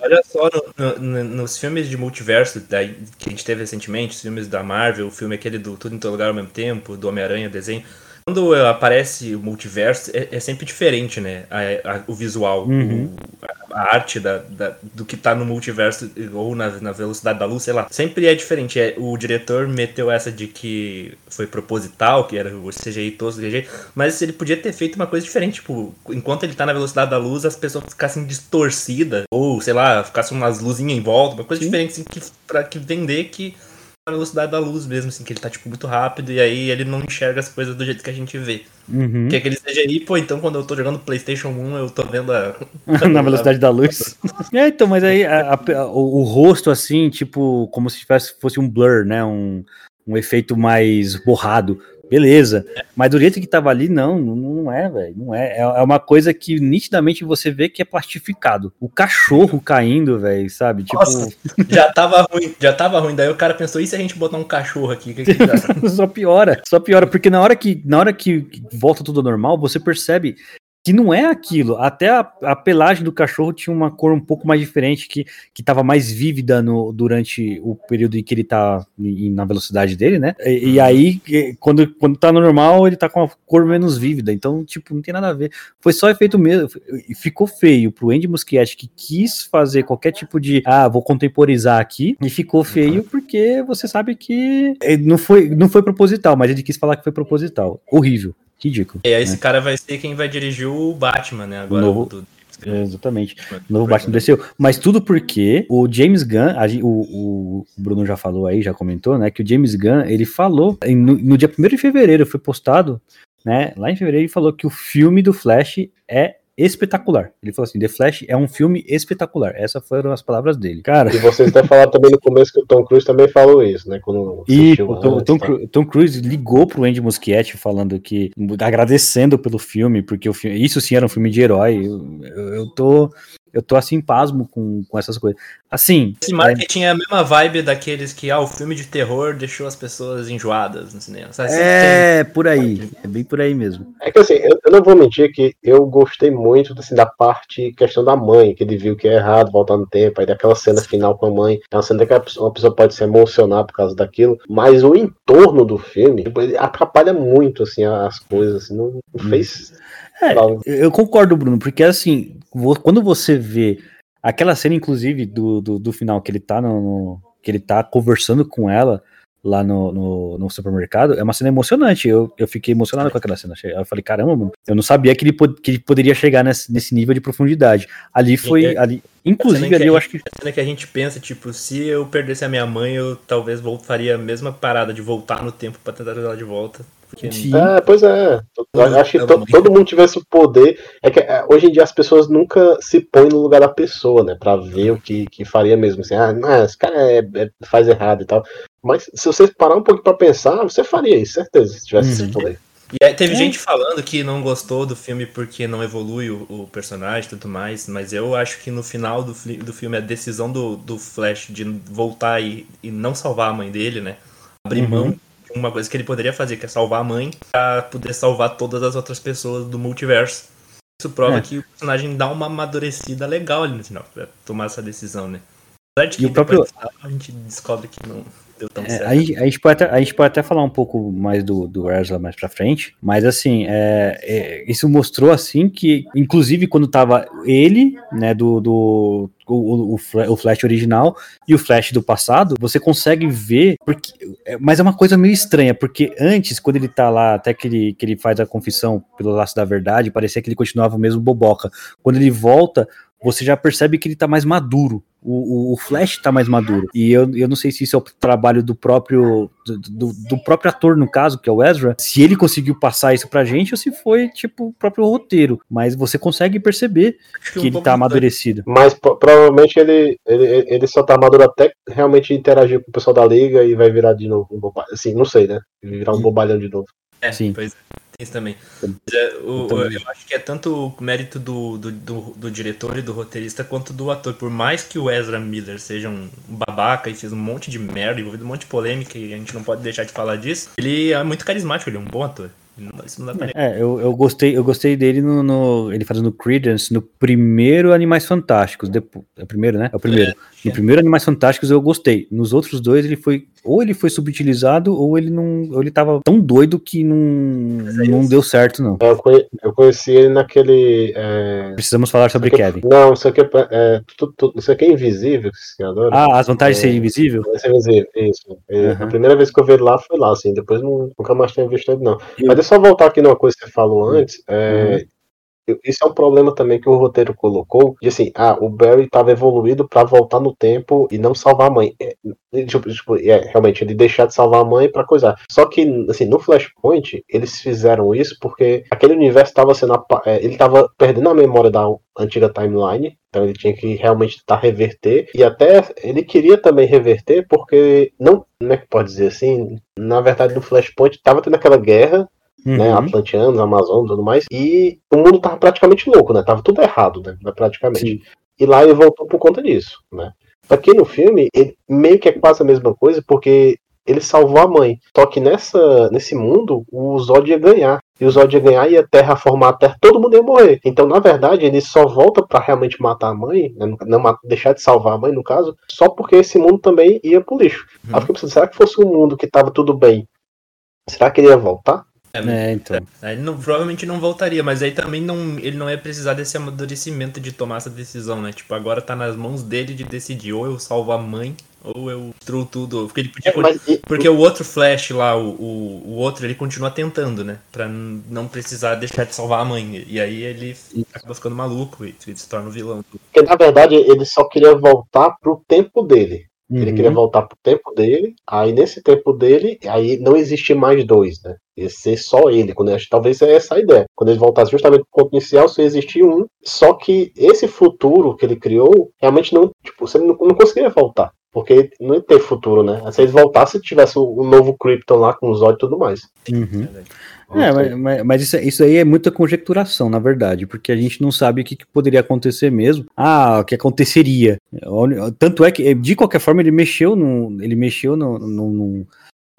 Olha só, no- no- no- nos filmes de multiverso daí, que a gente teve recentemente, os filmes da Marvel, o filme aquele do Tudo em Todo Lugar ao mesmo tempo, do Homem-Aranha, desenho. Quando eh, aparece o multiverso, é, é sempre diferente, né? A- a- o visual, Uhum. o- a, a arte da, da- do que tá no multiverso ou na, na velocidade da luz, sei lá. Sempre é diferente. É, o diretor meteu essa de que foi proposital, que era o CGI tosco, CGI, mas ele podia ter feito uma coisa diferente. Tipo, enquanto ele tá na velocidade da luz, as pessoas ficassem distorcidas, ou sei lá, ficassem umas luzinhas em volta, uma coisa Sim. diferente, assim, que, pra que vender que a velocidade da luz mesmo, assim, que ele tá, tipo, muito rápido e aí ele não enxerga as coisas do jeito que a gente vê. Uhum. Que aquele CGI, pô, então quando eu tô jogando Playstation 1, eu tô vendo a... Na velocidade da luz. É, então, mas aí a- a- o, o rosto, assim, tipo, como se tivesse, fosse um blur, né? Um, um efeito mais borrado. Beleza. Mas do jeito que tava ali, não, não, é, velho. Não é. é. é uma coisa que nitidamente você vê que é plastificado. O cachorro caindo, velho, sabe? Tipo, Nossa. Já tava ruim, já tava ruim. Daí o cara pensou, e se a gente botar um cachorro aqui? Que que só piora, só piora, porque na hora que na hora que volta tudo normal, você percebe que não é aquilo. Até a, a pelagem do cachorro tinha uma cor um pouco mais diferente, que, que tava mais vívida no, durante o período em que ele tá em- na velocidade dele, né? E, e aí, que- quando, quando tá no normal, ele tá com a cor menos vívida. Então, tipo, não tem nada a ver. Foi só efeito mesmo. Ficou feio pro Andy Muschietti, que quis fazer qualquer tipo de, ah, vou contemporizar aqui, e ficou feio porque você sabe que eh, não foi, não foi proposital, mas ele quis falar que foi proposital. Horrível. Ridículo. E aí esse cara vai ser quem vai dirigir o Batman, né? Agora, novo- do- É, exatamente. Novo Batman desceu. Mas tudo porque o James Gunn, a o, o Bruno já falou aí, já comentou, né? Que o James Gunn, ele falou, no, no dia 1 de fevereiro, foi postado, né? Lá em fevereiro, ele falou que o filme do Flash é espetacular. Ele falou assim: The Flash é um filme espetacular. Essas foram as palavras dele. Cara. E vocês até falaram também no começo que o Tom Cruise também falou isso, né? Quando E assistiu o Tom, antes, Tom tá? Cru- Tom Cruise ligou pro Andy Muschietti falando que agradecendo pelo filme, porque o filme, isso sim era um filme de herói. Eu, eu, eu tô eu tô assim pasmo com, com essas coisas. Assim, Esse marketing é a mesma vibe daqueles que, ah, o filme de terror deixou as pessoas enjoadas no cinema. Sabe? É por aí, é bem por aí mesmo. É que assim, eu, eu não vou mentir que eu gostei muito assim, da parte questão da mãe, que ele viu que é errado voltar no tempo, aí daquela cena final com a mãe. É uma cena que uma pessoa pode se emocionar por causa daquilo, mas o entorno do filme tipo, atrapalha muito assim, as coisas. Assim, não, não fez. É. Eu concordo, Bruno, porque assim, quando você vê aquela cena, inclusive, do, do, do final, que ele tá no, no- que ele tá conversando com ela lá no, no, no supermercado, é uma cena emocionante. Eu, eu fiquei emocionado com aquela cena. Eu falei, caramba, mano, eu não sabia que ele, pod- que ele poderia chegar nesse, nesse nível de profundidade. Ali foi. é- Ali, inclusive, ali eu gente- acho que. a cena que a gente pensa, tipo, se eu perdesse a minha mãe, eu talvez faria a mesma parada de voltar no tempo pra tentar trazer ela de volta. Porque Sim. É, pois é. Eu acho que to- todo mundo tivesse o poder. É que é, hoje em dia as pessoas nunca se põem no lugar da pessoa, né? Pra ver o que, que faria mesmo. Assim, ah, não, esse cara é- é- faz errado e tal. Mas se você parar um pouco pra pensar, você faria isso, certeza, se tivesse esse Uhum. poder. E aí teve É. gente falando que não gostou do filme porque não evolui o, o personagem e tudo mais, mas eu acho que no final do, do filme a decisão do, do Flash de voltar e, e não salvar a mãe dele, né? Abrir Uhum. mão uma coisa que ele poderia fazer, que é salvar a mãe, pra poder salvar todas as outras pessoas do multiverso. Isso prova É. que o personagem dá uma amadurecida legal ali no final, pra tomar essa decisão, né? Apesar de que E o próprio- a gente descobre que não deu tão É, certo. a, gente, a gente pode até, a gente pode até falar um pouco mais do, do Ezra mais pra frente, mas assim, é, é, isso mostrou assim que, inclusive quando tava ele, né, do, do o, o, o Flash original e o Flash do passado, você consegue ver, porque, é, mas é uma coisa meio estranha, porque antes, quando ele tá lá, até que ele, que ele faz a confissão pelo laço da verdade, parecia que ele continuava o mesmo boboca. Quando ele volta, você já percebe que ele tá mais maduro. O, o, o Flash tá mais maduro. E eu, eu não sei se isso é o trabalho do próprio do, do, do próprio ator, no caso, que é o Ezra, se ele conseguiu passar isso pra gente ou se foi, tipo, o próprio roteiro. Mas você consegue perceber Acho que um ele tá amadurecido. Mas pro- provavelmente ele, ele, ele só tá maduro até realmente interagir com o pessoal da liga e vai virar de novo um bobalhão. Assim, não sei, né? Virar um bobalhão de novo. É, Sim. pois é, isso também. É, o- Eu eu acho que é tanto o mérito do, do, do, do diretor e do roteirista quanto do ator. Por mais que o Ezra Miller seja um babaca e fez um monte de merda, envolvido um monte de polêmica, e a gente não pode deixar de falar disso, ele é muito carismático, ele é um bom ator. É, eu, eu gostei, eu gostei dele no, no- ele fazendo Credence no primeiro Animais Fantásticos, depois, é o primeiro, né? É o primeiro. No primeiro Animais Fantásticos eu gostei. Nos outros dois ele foi ou ele foi subutilizado ou ele não, ou ele tava tão doido que não, não deu certo não. É, Eu, conhe- eu conheci ele naquele. é, Precisamos falar sobre aqui é- Kevin. Não, isso aqui é, é, tu- tu- isso aqui é invisível, que esse criador. Ah, as vantagens de É. ser invisível? É invisível, isso. Aham. A primeira vez que eu vi ele lá foi lá, assim, depois não- nunca mais tinha visto ele, não. Eu- Mas deixa eu só voltar aqui numa coisa que você falou antes. é, eu- Isso é um problema também que o roteiro colocou, de assim, ah, o Barry estava evoluído pra voltar no tempo e não salvar a mãe. É, tipo, tipo, é, realmente, ele deixar de salvar a mãe pra coisar. Só que, assim, no Flashpoint, eles fizeram isso porque aquele universo estava sendo. é, ele estava perdendo a memória da antiga timeline, então ele tinha que realmente tentar reverter. E até ele queria também reverter porque, não, como é que pode dizer assim? Na verdade, no Flashpoint estava tendo aquela guerra né, Uhum. Atlanteanos, Amazonas e tudo mais, e o mundo tava praticamente louco, né? Tava tudo errado, né? Praticamente. Sim. E lá ele voltou por conta disso, né? Aqui no filme, ele meio que é quase a mesma coisa, porque ele salvou a mãe. Só que nessa, nesse mundo, o Zod ia ganhar. E o Zod ia ganhar e a Terra formar a Terra, todo mundo ia morrer. Então, na verdade, ele só volta pra realmente matar a mãe, né? não deixar de salvar a mãe, no caso, só porque esse mundo também ia pro lixo. Aí eu fiquei pensando, será que fosse um mundo que tava tudo bem? Será que ele ia voltar? É, então. Aí Ele não- provavelmente não voltaria, mas aí também não, ele não ia precisar desse amadurecimento de tomar essa decisão, né? Tipo, agora tá nas mãos dele de decidir, ou eu salvo a mãe, ou eu destruo tudo. Porque ele podia É, mas e- Porque o outro Flash lá, o, o, o outro, ele continua tentando, né? Pra não precisar deixar de salvar a mãe. E aí ele acaba ficando maluco e se torna um vilão. Porque na verdade ele só queria voltar pro tempo dele. Ele Uhum. queria voltar pro tempo dele. Aí nesse tempo dele, aí não existe mais dois, né? Ser só ele. Quando, acho que talvez é essa a ideia. Quando ele voltasse justamente pro ponto inicial, só existia um. Só que esse futuro que ele criou, realmente não. Tipo, você não, não conseguiria voltar. Porque não ia ter futuro, né? Se ele voltasse, tivesse o, o novo Krypton lá com os olhos e tudo mais. Uhum. É, mas, mas- mas isso, isso aí é muita conjecturação, na verdade, porque a gente não sabe o que, que poderia acontecer mesmo. Ah, o que aconteceria. Tanto é que, de qualquer forma, ele mexeu no, ele mexeu no, no, no-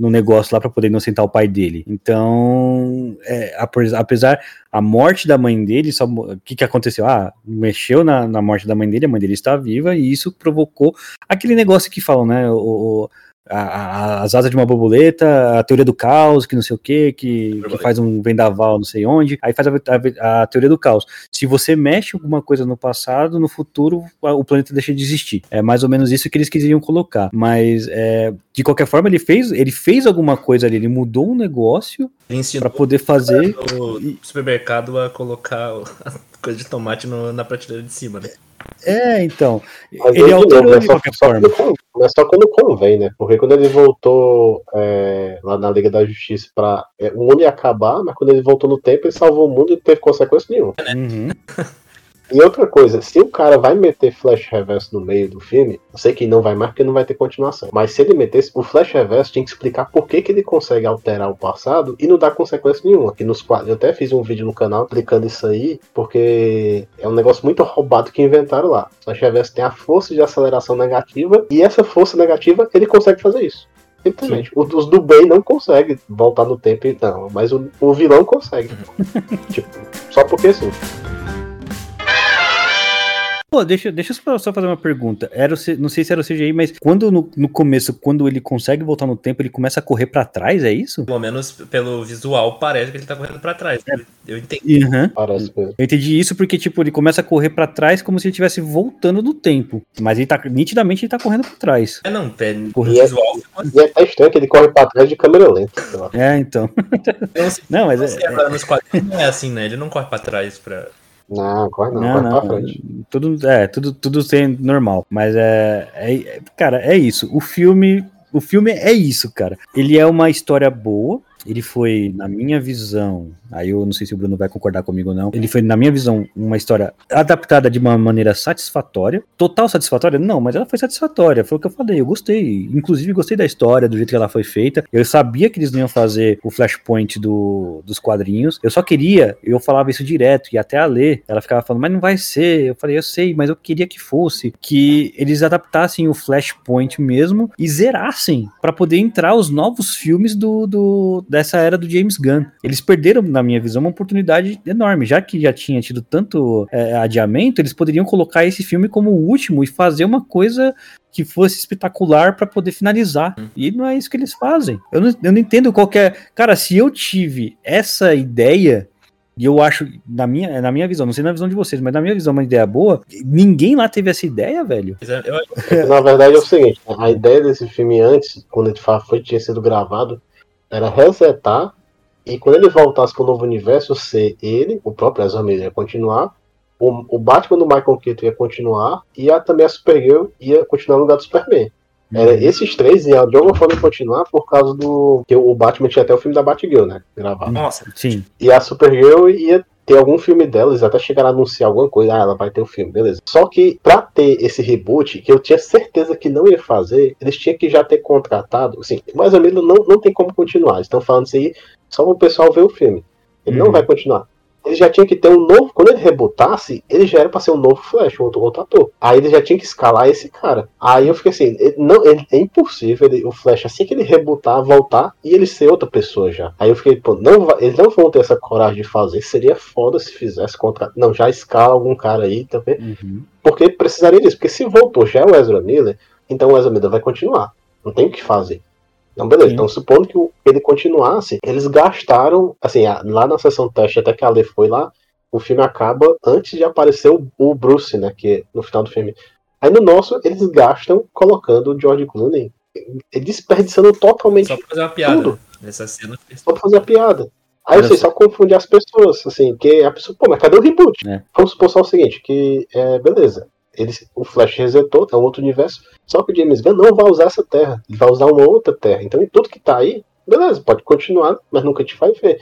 no negócio lá para poder inocentar o pai dele. Então, é, apes- apesar a morte da mãe dele, só, o que, que aconteceu? Ah, mexeu na, na morte da mãe dele, a mãe dele está viva, e isso provocou aquele negócio que falam, né? O, o- a- a- as asas de uma borboleta, a teoria do caos, que não sei o quê, que, que faz um vendaval não sei onde, aí faz a, a- teoria do caos. Se você mexe alguma coisa no passado, no futuro o planeta deixa de existir. É mais ou menos isso que eles queriam colocar. Mas é, de qualquer forma ele fez, ele fez alguma coisa ali, ele mudou um negócio para poder fazer. o supermercado a colocar coisa de tomate no- na prateleira de cima, né? É, então. Mas Ele de alterou de só- qualquer só forma. quando Mas só quando convém, né? Porque quando ele voltou é, lá na Liga da Justiça pra. é, o mundo ia acabar, mas quando ele voltou no tempo, ele salvou o mundo e não teve consequência nenhuma. Uhum. E outra coisa, se o cara vai meter Flash Reverso no meio do filme, eu sei que não vai mais porque não vai ter continuação. Mas se ele metesse, o Flash Reverso tinha que explicar por que, que ele consegue alterar o passado e não dar consequência nenhuma. Aqui nos quadros, eu até fiz um vídeo no canal explicando isso aí, porque é um negócio muito roubado que inventaram lá. O Flash Reverso tem a força de aceleração negativa e essa força negativa ele consegue fazer isso. Simplesmente. O- Os do bem não conseguem voltar no tempo, e não. Mas o, o vilão consegue. tipo, só porque sim. Pô, deixa, deixa eu só- fazer uma pergunta. Era o C- não sei se era o CGI, mas quando no, no começo, quando ele consegue voltar no tempo, ele começa a correr pra trás, é isso? Pelo menos pelo visual, parece que ele tá correndo pra trás. Eu entendi. Aham. Parece mesmo. Eu entendi isso porque, tipo, ele começa a correr pra trás como se ele estivesse voltando no tempo. Mas ele tá, nitidamente, ele tá correndo pra trás. É, não, é, o Corre- visual assim. E é até estranho que ele corre pra trás de câmera lenta. sei lá. É, então. Não, mas você é, agora nos quadrinhos não é assim, né? Ele não corre pra trás pra. Não, corre não, Não, corre não. pra frente. Tudo, é, tudo, tudo sem normal. Mas é, é, é- Cara, é isso. O filme. O filme é isso, cara. Ele é uma história boa. Ele foi, na minha visão, aí eu não sei se o Bruno vai concordar comigo ou não. Ele foi, na minha visão, uma história adaptada de uma maneira satisfatória. Total satisfatória? Não, mas ela foi satisfatória. Foi o que eu falei. Eu gostei. Inclusive, gostei da história, do jeito que ela foi feita. Eu sabia que eles não iam fazer o flashpoint do, dos quadrinhos. Eu só queria, eu falava isso direto, e até a Lê, ela ficava falando, mas não vai ser. Eu falei, eu sei, mas eu queria que fosse. Que eles adaptassem o flashpoint mesmo e zerassem pra poder entrar os novos filmes do, do- dessa era do James Gunn. Eles perderam, na minha visão, uma oportunidade enorme. Já que já tinha tido tanto é, adiamento, eles poderiam colocar esse filme como o último e fazer uma coisa que fosse espetacular pra poder finalizar. E não é isso que eles fazem. Eu não, eu não entendo qualquer. Cara, se eu tive essa ideia. E eu acho, na minha, na minha visão, não sei na visão de vocês, mas na minha visão, uma ideia boa. Ninguém lá teve essa ideia, velho. É- Na verdade é o seguinte, a ideia desse filme antes, quando ele foi, tinha sido gravado, era resetar e quando ele voltasse pro novo universo, ser ele, o próprio Ezra Miller ia continuar, o, o Batman do Michael Keaton ia continuar e a, também a Supergirl ia continuar no lugar do Superman. Era, esses três iam de alguma forma continuar por causa do. que o Batman tinha até o filme da Batgirl, né? Gravado. Nossa, Sim. E a Supergirl ia ter algum filme dela, eles até chegaram a anunciar alguma coisa, ah, ela vai ter um filme, beleza. Só que pra ter esse reboot, que eu tinha certeza que não ia fazer, eles tinham que já ter contratado, assim, mais ou menos não, não tem como continuar. Eles estão falando isso aí só pro pessoal ver o filme. Ele não Uhum. vai continuar. Ele já tinha que ter um novo. Quando ele rebootasse, ele já era pra ser um novo Flash, um outro, outro ator. Aí ele já tinha que escalar esse cara. Aí eu fiquei assim, ele- não, ele- é impossível ele- o Flash, assim que ele rebootar, voltar e ele ser outra pessoa já. Aí eu fiquei, pô, não vai- eles não vão ter essa coragem de fazer. Seria foda se fizesse contra. Não, já escala algum cara aí também. Uhum. Porque precisaria disso. Porque se voltou já é o Ezra Miller, então o Ezra Miller vai continuar. Não tem o que fazer. Então, beleza. Sim. Então, supondo que ele continuasse, eles gastaram, assim, lá na sessão teste, até que a Ale foi lá, o filme acaba antes de aparecer o, o Bruce, né? Que é no final do filme. Aí no nosso, eles gastam colocando o George Clooney, desperdiçando totalmente só pra fazer uma piada. Tudo. Nessa cena só pra fazer a piada. Aí Olha você só. só confunde as pessoas, assim, que a pessoa, pô, mas cadê o reboot? É. Vamos supor só o seguinte, que é, beleza, eles, o Flash resetou, é um outro universo, só que o James Gunn não vai usar essa terra, ele vai usar uma outra terra. Então, em tudo que tá aí, beleza, pode continuar, mas nunca te vai ver.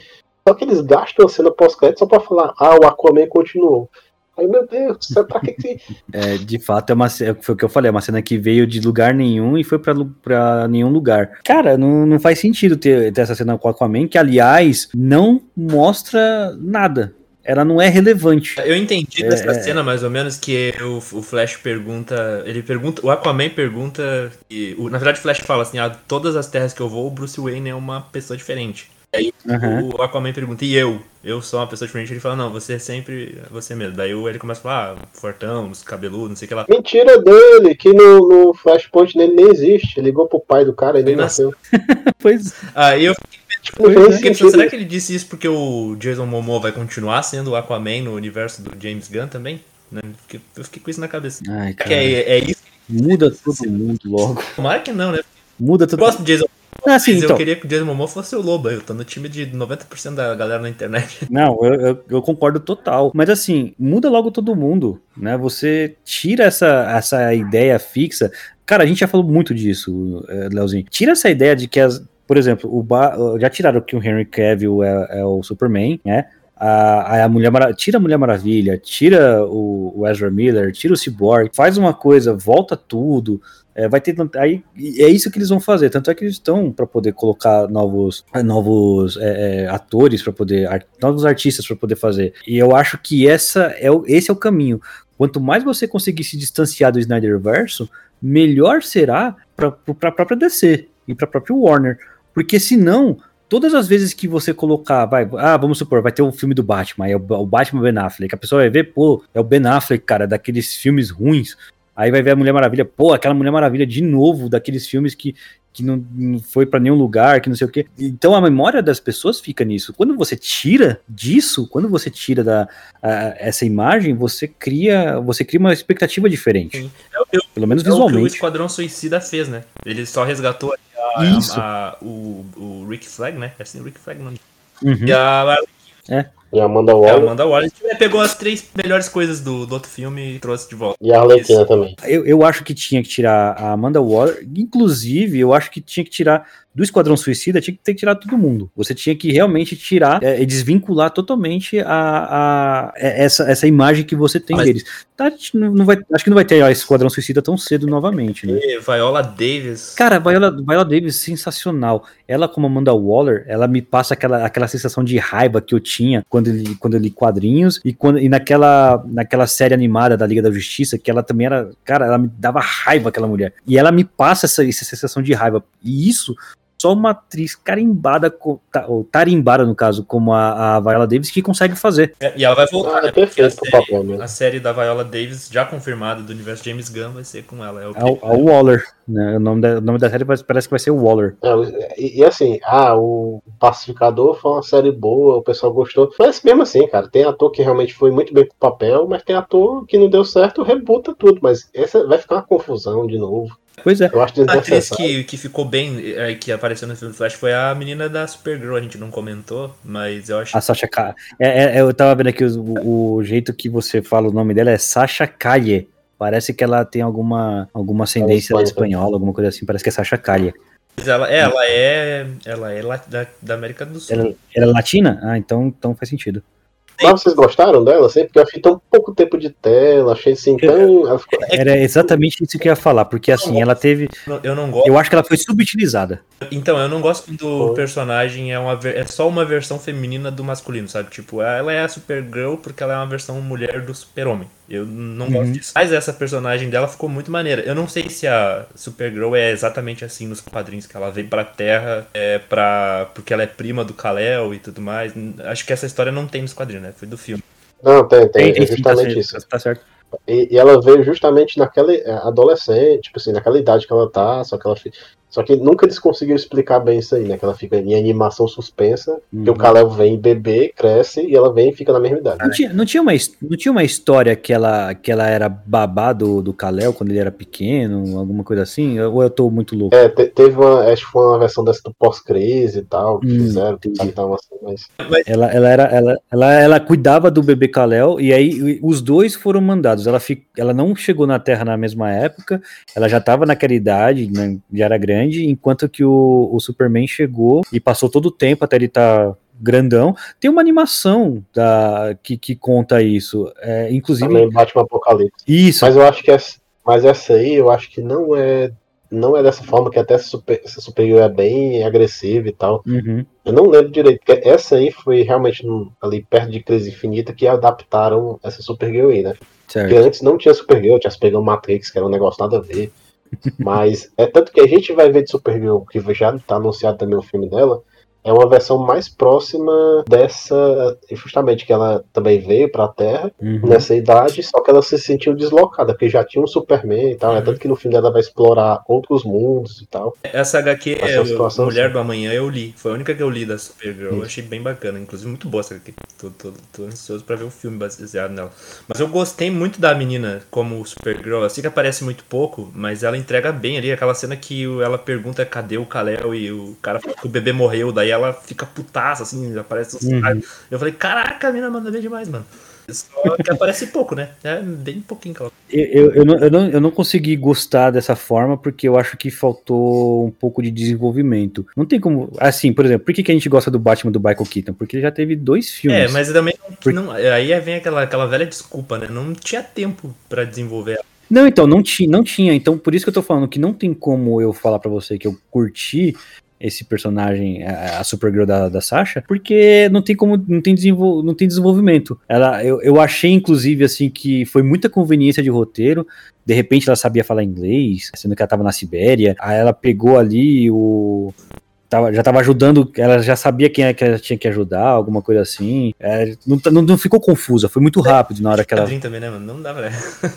Só que eles gastam a cena pós-crédito só pra falar, ah, o Aquaman continuou. Aí, meu Deus, sabe pra que que... É, de fato, é uma ce- foi o que eu falei, é uma cena que veio de lugar nenhum e foi pra nenhum lugar. Cara, não, não faz sentido ter, ter essa cena com o Aquaman, que aliás não mostra nada. Ela não é relevante. Eu entendi É, dessa é. cena mais ou menos que o, o Flash pergunta. Ele pergunta. O Aquaman pergunta. E, o- na verdade, o Flash fala assim: ah, todas as terras que eu vou, o Bruce Wayne é uma pessoa diferente. Aí Aham. o Aquaman pergunta, e eu? Eu sou uma pessoa diferente. Ele fala, não, você é sempre você mesmo. Daí ele começa a falar, ah, fortão, cabeludo, não sei o que lá. Mentira dele, que no, no Flashpoint dele nem existe. Ele ligou pro pai do cara e nem Ele nasceu. Pois Aí eu Tipo, Pois é. sentido. será que ele disse isso porque o Jason Momoa vai continuar sendo o Aquaman no universo do James Gunn também? Né? Eu fiquei com isso na cabeça. Ai, Que cara. é, é isso? Muda todo mundo logo. Tomara que não, né? Muda Eu tudo. gosto do Jason Ah, sim, Mas então. eu queria que o Jason Momoa fosse o Lobo. Eu tô no time de 90% da galera na internet. Não, eu, eu, eu concordo total. Mas assim, muda logo todo mundo, né? Você tira essa, essa ideia fixa. Cara, a gente já falou muito disso, eh, Leozinho. Tira essa ideia de que as. Por exemplo, o Ba- já tiraram que o Henry Cavill é, é o Superman, né? A, a Mulher tira a Mulher Maravilha, tira o, o Ezra Miller, tira o Cyborg, faz uma coisa, volta tudo. É, vai ter aí é isso que eles vão fazer. Tanto é que eles estão para poder colocar novos, novos é, é, atores para poder, ar- novos artistas para poder fazer. E eu acho que essa é o, esse é o caminho. Quanto mais você conseguir se distanciar do Snyderverso, melhor será para a própria DC. e pra própria Warner. Porque senão, todas as vezes que você colocar, vai, ah, vamos supor, vai ter um filme do Batman, é o, o Batman Ben Affleck, a pessoa vai ver, pô, é o Ben Affleck, cara, daqueles filmes ruins. Aí vai ver a Mulher Maravilha, pô, aquela Mulher Maravilha de novo, daqueles filmes que, que não, não foi para nenhum lugar, que não sei o quê. Então a memória das pessoas fica nisso. Quando você tira disso, quando você tira da, a, essa imagem, você cria, você cria uma expectativa diferente. É, o- eu- Pelo menos é o que o visualmente. Esquadrão Suicida fez, né? Ele só resgatou a- Isso. a- o, o Rick Flag, né? É assim, Rick Flag não. Uhum. E a, E a Amanda é, a Waller Amanda Waller pegou as três melhores coisas do, do outro filme e trouxe de volta. e a Arlequina também. Eu, eu acho que tinha que tirar a Amanda Waller. Inclusive, eu acho que tinha que tirar do Esquadrão Suicida, tinha que ter que tirar todo mundo. Você tinha que realmente tirar é, e desvincular totalmente a, a- é, essa, essa imagem que você tem Mas- deles. Tá, não não vai, acho que não vai ter a Esquadrão Suicida tão cedo novamente, né? E Viola Davis. Cara, Viola, Viola Davis, sensacional. Ela, como Amanda Waller, ela me passa aquela, aquela sensação de raiva que eu tinha quando eu li, quando eu li quadrinhos e, quando, e naquela, naquela série animada da Liga da Justiça, que ela também era. Cara, ela me dava raiva, aquela mulher. E ela me passa essa, essa sensação de raiva. E isso. Só uma atriz carimbada, ou tarimbada no caso, como a, a Viola Davis, que consegue fazer. É, E ela vai voltar, Ah, né? é Porque a pro série, papel mesmo. a série da Viola Davis, já confirmada do universo James Gunn, vai ser com ela. É o A, a Waller, né? O nome da, o nome da série parece parece que vai ser Waller. É, o- e, e assim, ah, o Pacificador foi uma série boa, o pessoal gostou. Mas mesmo assim, cara, tem ator que realmente foi muito bem pro papel, mas tem ator que não deu certo, rebuta tudo. Mas essa vai ficar uma confusão de novo. Pois é. Eu acho A atriz que, que ficou bem, é, que apareceu no filme Flash, foi a menina da Supergirl. A gente não comentou, mas eu acho A Sasha Ka é, é, Eu tava vendo aqui o, o jeito que você fala o nome dela é Sasha Calle. Parece que ela tem alguma, alguma ascendência é espanhola, alguma coisa assim. Parece que é Sasha Calle. Mas ela, é, ela é. Ela é lá da, da América do Sul. Ela, ela é latina? Ah, então, então faz sentido. Mas vocês gostaram dela? Assim, porque eu achei tão pouco tempo de tela, achei assim tão. Ela ficou... Era exatamente isso que eu ia falar, porque assim, ela teve. Eu- não gosto. Eu acho que ela foi subutilizada. Então, eu não gosto quando o Foi. personagem é, uma, é só uma versão feminina do masculino, sabe? Tipo, ela é a Supergirl porque ela é uma versão mulher do Super-Homem. Eu não Uhum. gosto disso. Mas essa personagem dela ficou muito maneira. Eu não sei se a Supergirl é exatamente assim nos quadrinhos, que ela veio pra Terra é pra, porque ela é prima do Kal-El e tudo mais. Acho que essa história não tem nos quadrinhos, né? Foi do filme. Não, tem, tem. Tem, é tá justamente certo, isso. Tá certo. E, e ela veio justamente naquela é, adolescente, tipo assim, naquela idade que ela tá, só que ela Só que nunca eles conseguiram explicar bem isso aí, né? Que ela fica em animação suspensa, que o Uhum. Kalel vem bebê, cresce e ela vem e fica na mesma idade. Não tinha, não, tinha uma, não tinha uma história que ela, que ela era babá do, do Kalel quando ele era pequeno, alguma coisa assim? Ou eu tô muito louco? É, te- teve uma, acho que foi uma versão dessa do pós-crise e tal, que Hum, fizeram, sabe, tal, assim, mas Ela, ela, era, ela, ela, ela cuidava do bebê Kalel e aí os dois foram mandados. Ela, fi, ela não chegou na Terra na mesma época, ela já estava naquela idade, né, já era grande, enquanto que o, o Superman chegou e passou todo o tempo até ele estar grandão. Tem uma animação da, que, que conta isso. É, inclusive, também bate um apocalipse. isso. Mas eu acho que essa, mas essa aí, eu acho que não é não é dessa forma que até essa, super, essa superior é bem agressiva e tal. Uhum. Eu não lembro direito, porque essa aí foi realmente ali perto de Crise Infinita que adaptaram essa Supergirl aí, né? Porque Certo. antes não tinha Supergirl, tinha Supergirl Matrix, que era um negócio nada a ver. Mas é tanto que a gente vai ver de Supergirl, que já tá anunciado também o filme dela, é uma versão mais próxima dessa, justamente que ela também veio pra Terra Uhum. nessa idade, só que ela se sentiu deslocada, porque já tinha um Superman e tal, é tanto que no filme dela vai explorar outros mundos e tal. Essa HQ, Essa é, situação, Mulher sim. do Amanhã, eu li. Foi a única que eu li da Supergirl. Eu achei bem bacana. Inclusive, muito boa essa HQ. Tô, tô, tô ansioso pra ver o filme baseado nela. Mas eu gostei muito da menina como Supergirl. Sei que aparece muito pouco, mas ela entrega bem ali. Aquela cena que ela pergunta cadê o Kal-El e o cara que o bebê morreu. Daí ela fica putaça, assim, aparece os Uhum. caras. Eu falei, caraca, a menina manda bem demais, mano. Só que aparece pouco, né? É bem pouquinho que ela Eu, eu, não, eu, não, eu não consegui gostar dessa forma porque eu acho que faltou um pouco de desenvolvimento. Não tem como. Assim, por exemplo, por que, que a gente gosta do Batman do Michael Keaton? Porque ele já teve dois filmes. É, mas também não, Por- não- aí vem aquela, aquela velha desculpa, né? Não tinha tempo pra desenvolver ela. Não, então, não, ti, não tinha. Então, por isso que eu tô falando que não tem como eu falar pra você que eu curti, esse personagem, a, Supergirl da, da Sasha, porque não tem como, não tem, desenvol, não tem desenvolvimento. Ela, eu, eu achei, inclusive, assim, que foi muita conveniência de roteiro. De repente ela sabia falar inglês, sendo que ela tava na Sibéria. Aí ela pegou ali o, tava, já tava ajudando, ela já sabia quem é que ela tinha que ajudar, alguma coisa assim. É, não, não, não, ficou confusa, foi muito rápido na hora que ela. também, né, mano? Não dá pra.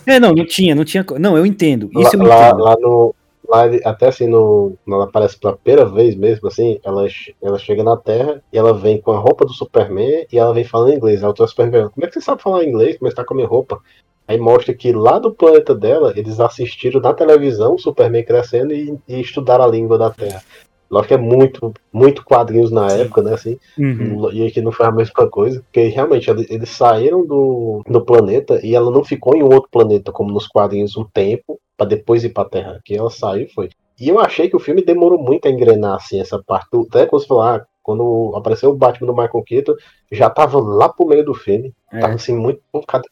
é, não, não tinha, não tinha. Não, eu entendo. Isso lá, eu lá, entendo. lá no. Lá, até assim, no, ela aparece pela primeira vez mesmo, assim, ela, ela chega na Terra e ela vem com a roupa do Superman e ela vem falando inglês. Aí o Superman como é que você sabe falar inglês? Como é tá com a minha roupa? Aí mostra que lá do planeta dela, eles assistiram na televisão o Superman crescendo e, e estudaram a língua da Terra. Lógico que é muito, muito quadrinhos na época, né? Assim, uhum. E aqui não foi a mesma coisa. Porque realmente eles saíram do, do planeta e ela não ficou em um outro planeta, como nos quadrinhos, um tempo, para depois ir pra Terra. Aqui ela saiu e foi. E eu achei que o filme demorou muito a engrenar, assim, essa parte. Até quando você falou, ah, quando apareceu o Batman do Michael Keaton, já tava lá pro meio do filme. É. Tava assim, muito.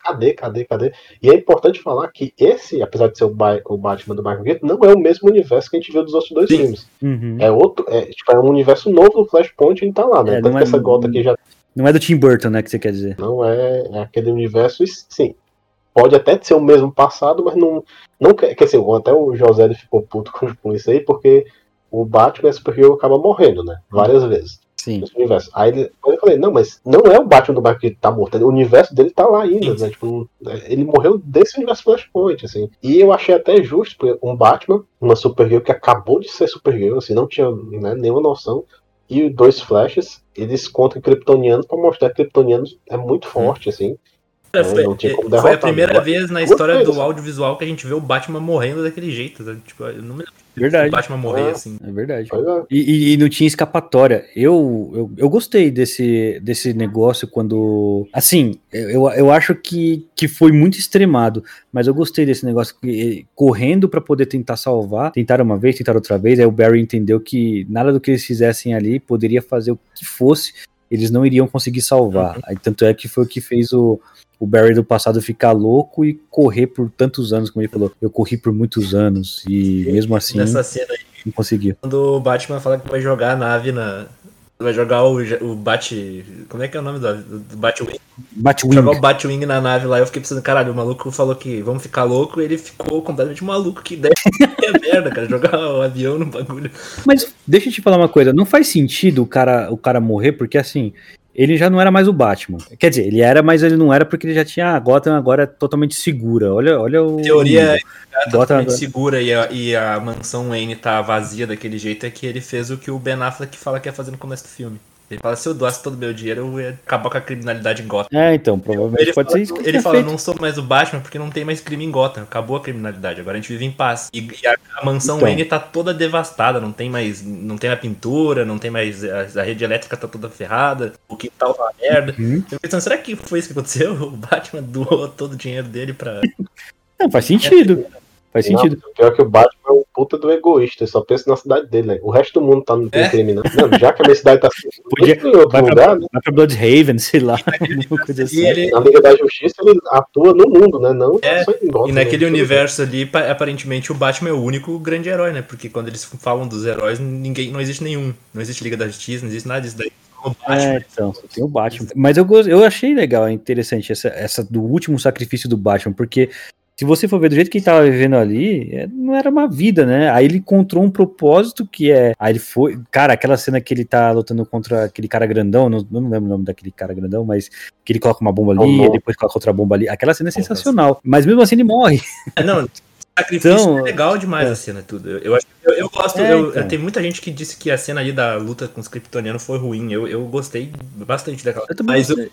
Cadê, cadê, cadê? E é importante falar que esse, apesar de ser o, ba o Batman do Michael Keaton, não é o mesmo universo que a gente viu dos outros dois Sim. filmes. Uhum. É outro. É, tipo, é um universo novo do Flashpoint e tá lá, né? É, Tanto que é, essa gota aqui já. Não é do Tim Burton, né, que você quer dizer? Não é, é aquele universo, sim. Pode até ser o mesmo passado, mas não. não quer, quer dizer, até o José ficou puto com, com isso aí, porque o Batman Superhero acaba morrendo, né? Várias vezes. Sim. Nesse universo. Aí ele, eu falei, não, mas não é o Batman do Batman que tá morto, o universo dele tá lá ainda, Sim. né? Tipo, ele morreu desse universo Flashpoint, assim. E eu achei até justo, porque um Batman, uma Supergirl que acabou de ser Supergirl, assim, não tinha né, nenhuma noção, e dois Flashes, eles contra Kryptonianos pra mostrar que Kryptonianos é muito forte, assim. É, foi, foi, a primeira né? vez na história do audiovisual que a gente vê o Batman morrendo daquele jeito. Né? Tipo, eu não me lembro Verdade. O Batman morrer é, assim. É verdade. É. E, e, e, não tinha escapatória. Eu, eu, eu, gostei desse, desse negócio quando. Assim, eu, eu acho que, que foi muito extremado, mas eu gostei desse negócio que, correndo para poder tentar salvar. Tentaram uma vez, tentaram outra vez. Aí o Barry entendeu que nada do que eles fizessem ali poderia fazer o que fosse. Eles não iriam conseguir salvar. Uhum. Aí, tanto é que foi o que fez o, o Barry do passado ficar louco e correr por tantos anos, como ele falou. Eu corri por muitos anos e mesmo assim Nessa cena aí, não conseguiu. Quando o Batman fala que vai jogar a nave na. Vai jogar o, o Bat. Como é que é o nome do, do Batwing? Batwing. Jogar o Batwing na nave lá, eu fiquei pensando, caralho, o maluco falou que vamos ficar louco, e ele ficou completamente maluco, que ideia é merda, cara, jogar o avião no bagulho. Mas deixa eu te falar uma coisa, não faz sentido o cara, o cara morrer, porque assim, ele já não era mais o Batman. Quer dizer, ele era, mas ele não era porque ele já tinha. A Gotham agora é totalmente segura. Olha, olha o. Teoria é totalmente agora... segura e a, e a mansão Wayne tá vazia daquele jeito é que ele fez o que o Ben Affleck fala que ia fazer no começo do filme. Ele fala, se eu doasse todo o meu dinheiro, eu ia acabar com a criminalidade em Gotham. É, então, provavelmente ele pode fala, ser isso. Que ele fala, feito. não sou mais o Batman porque não tem mais crime em Gotham. Acabou a criminalidade, agora a gente vive em paz. E, e a, a, mansão então. Wayne tá toda devastada, não tem mais. Não tem a pintura, não tem mais. A, a rede elétrica tá toda ferrada, o quintal tá uma merda. Uhum. Eu pensando, será que foi isso que aconteceu? O Batman doou todo o dinheiro dele pra. Não, faz sentido. Faz sentido. Não, pior que o Batman é um puta do egoísta, só pensa na cidade dele, né? O resto do mundo tá no é? crime, né? Não, já que a minha cidade tá assim, Podia, em outro vai lugar, pra, né? Vai pra Bloodhaven, sei lá. coisa assim. Ele... Na Liga da Justiça ele atua no mundo, né? Não é, só em E naquele né? universo ali, aparentemente, o Batman é o único grande herói, né? Porque quando eles falam dos heróis, ninguém, não existe nenhum. Não existe Liga da Justiça, não existe nada disso daí. É, então, tem o Batman. Mas eu, eu achei legal, interessante essa, essa do último sacrifício do Batman, porque se você for ver do jeito que ele tava vivendo ali, é, não era uma vida, né? Aí ele encontrou um propósito que é. Aí ele foi. Cara, aquela cena que ele tá lutando contra aquele cara grandão, não, não lembro o nome daquele cara grandão, mas que ele coloca uma bomba ali, oh, depois coloca outra bomba ali. Aquela cena é sensacional. Mas mesmo assim ele morre. É, não, sacrifício então, é legal demais é. a cena, tudo. Eu, acho, eu, eu gosto, é, eu, então. tem muita gente que disse que a cena ali da luta com os kryptonianos foi ruim. Eu, eu gostei bastante daquela. Eu mas. Eu,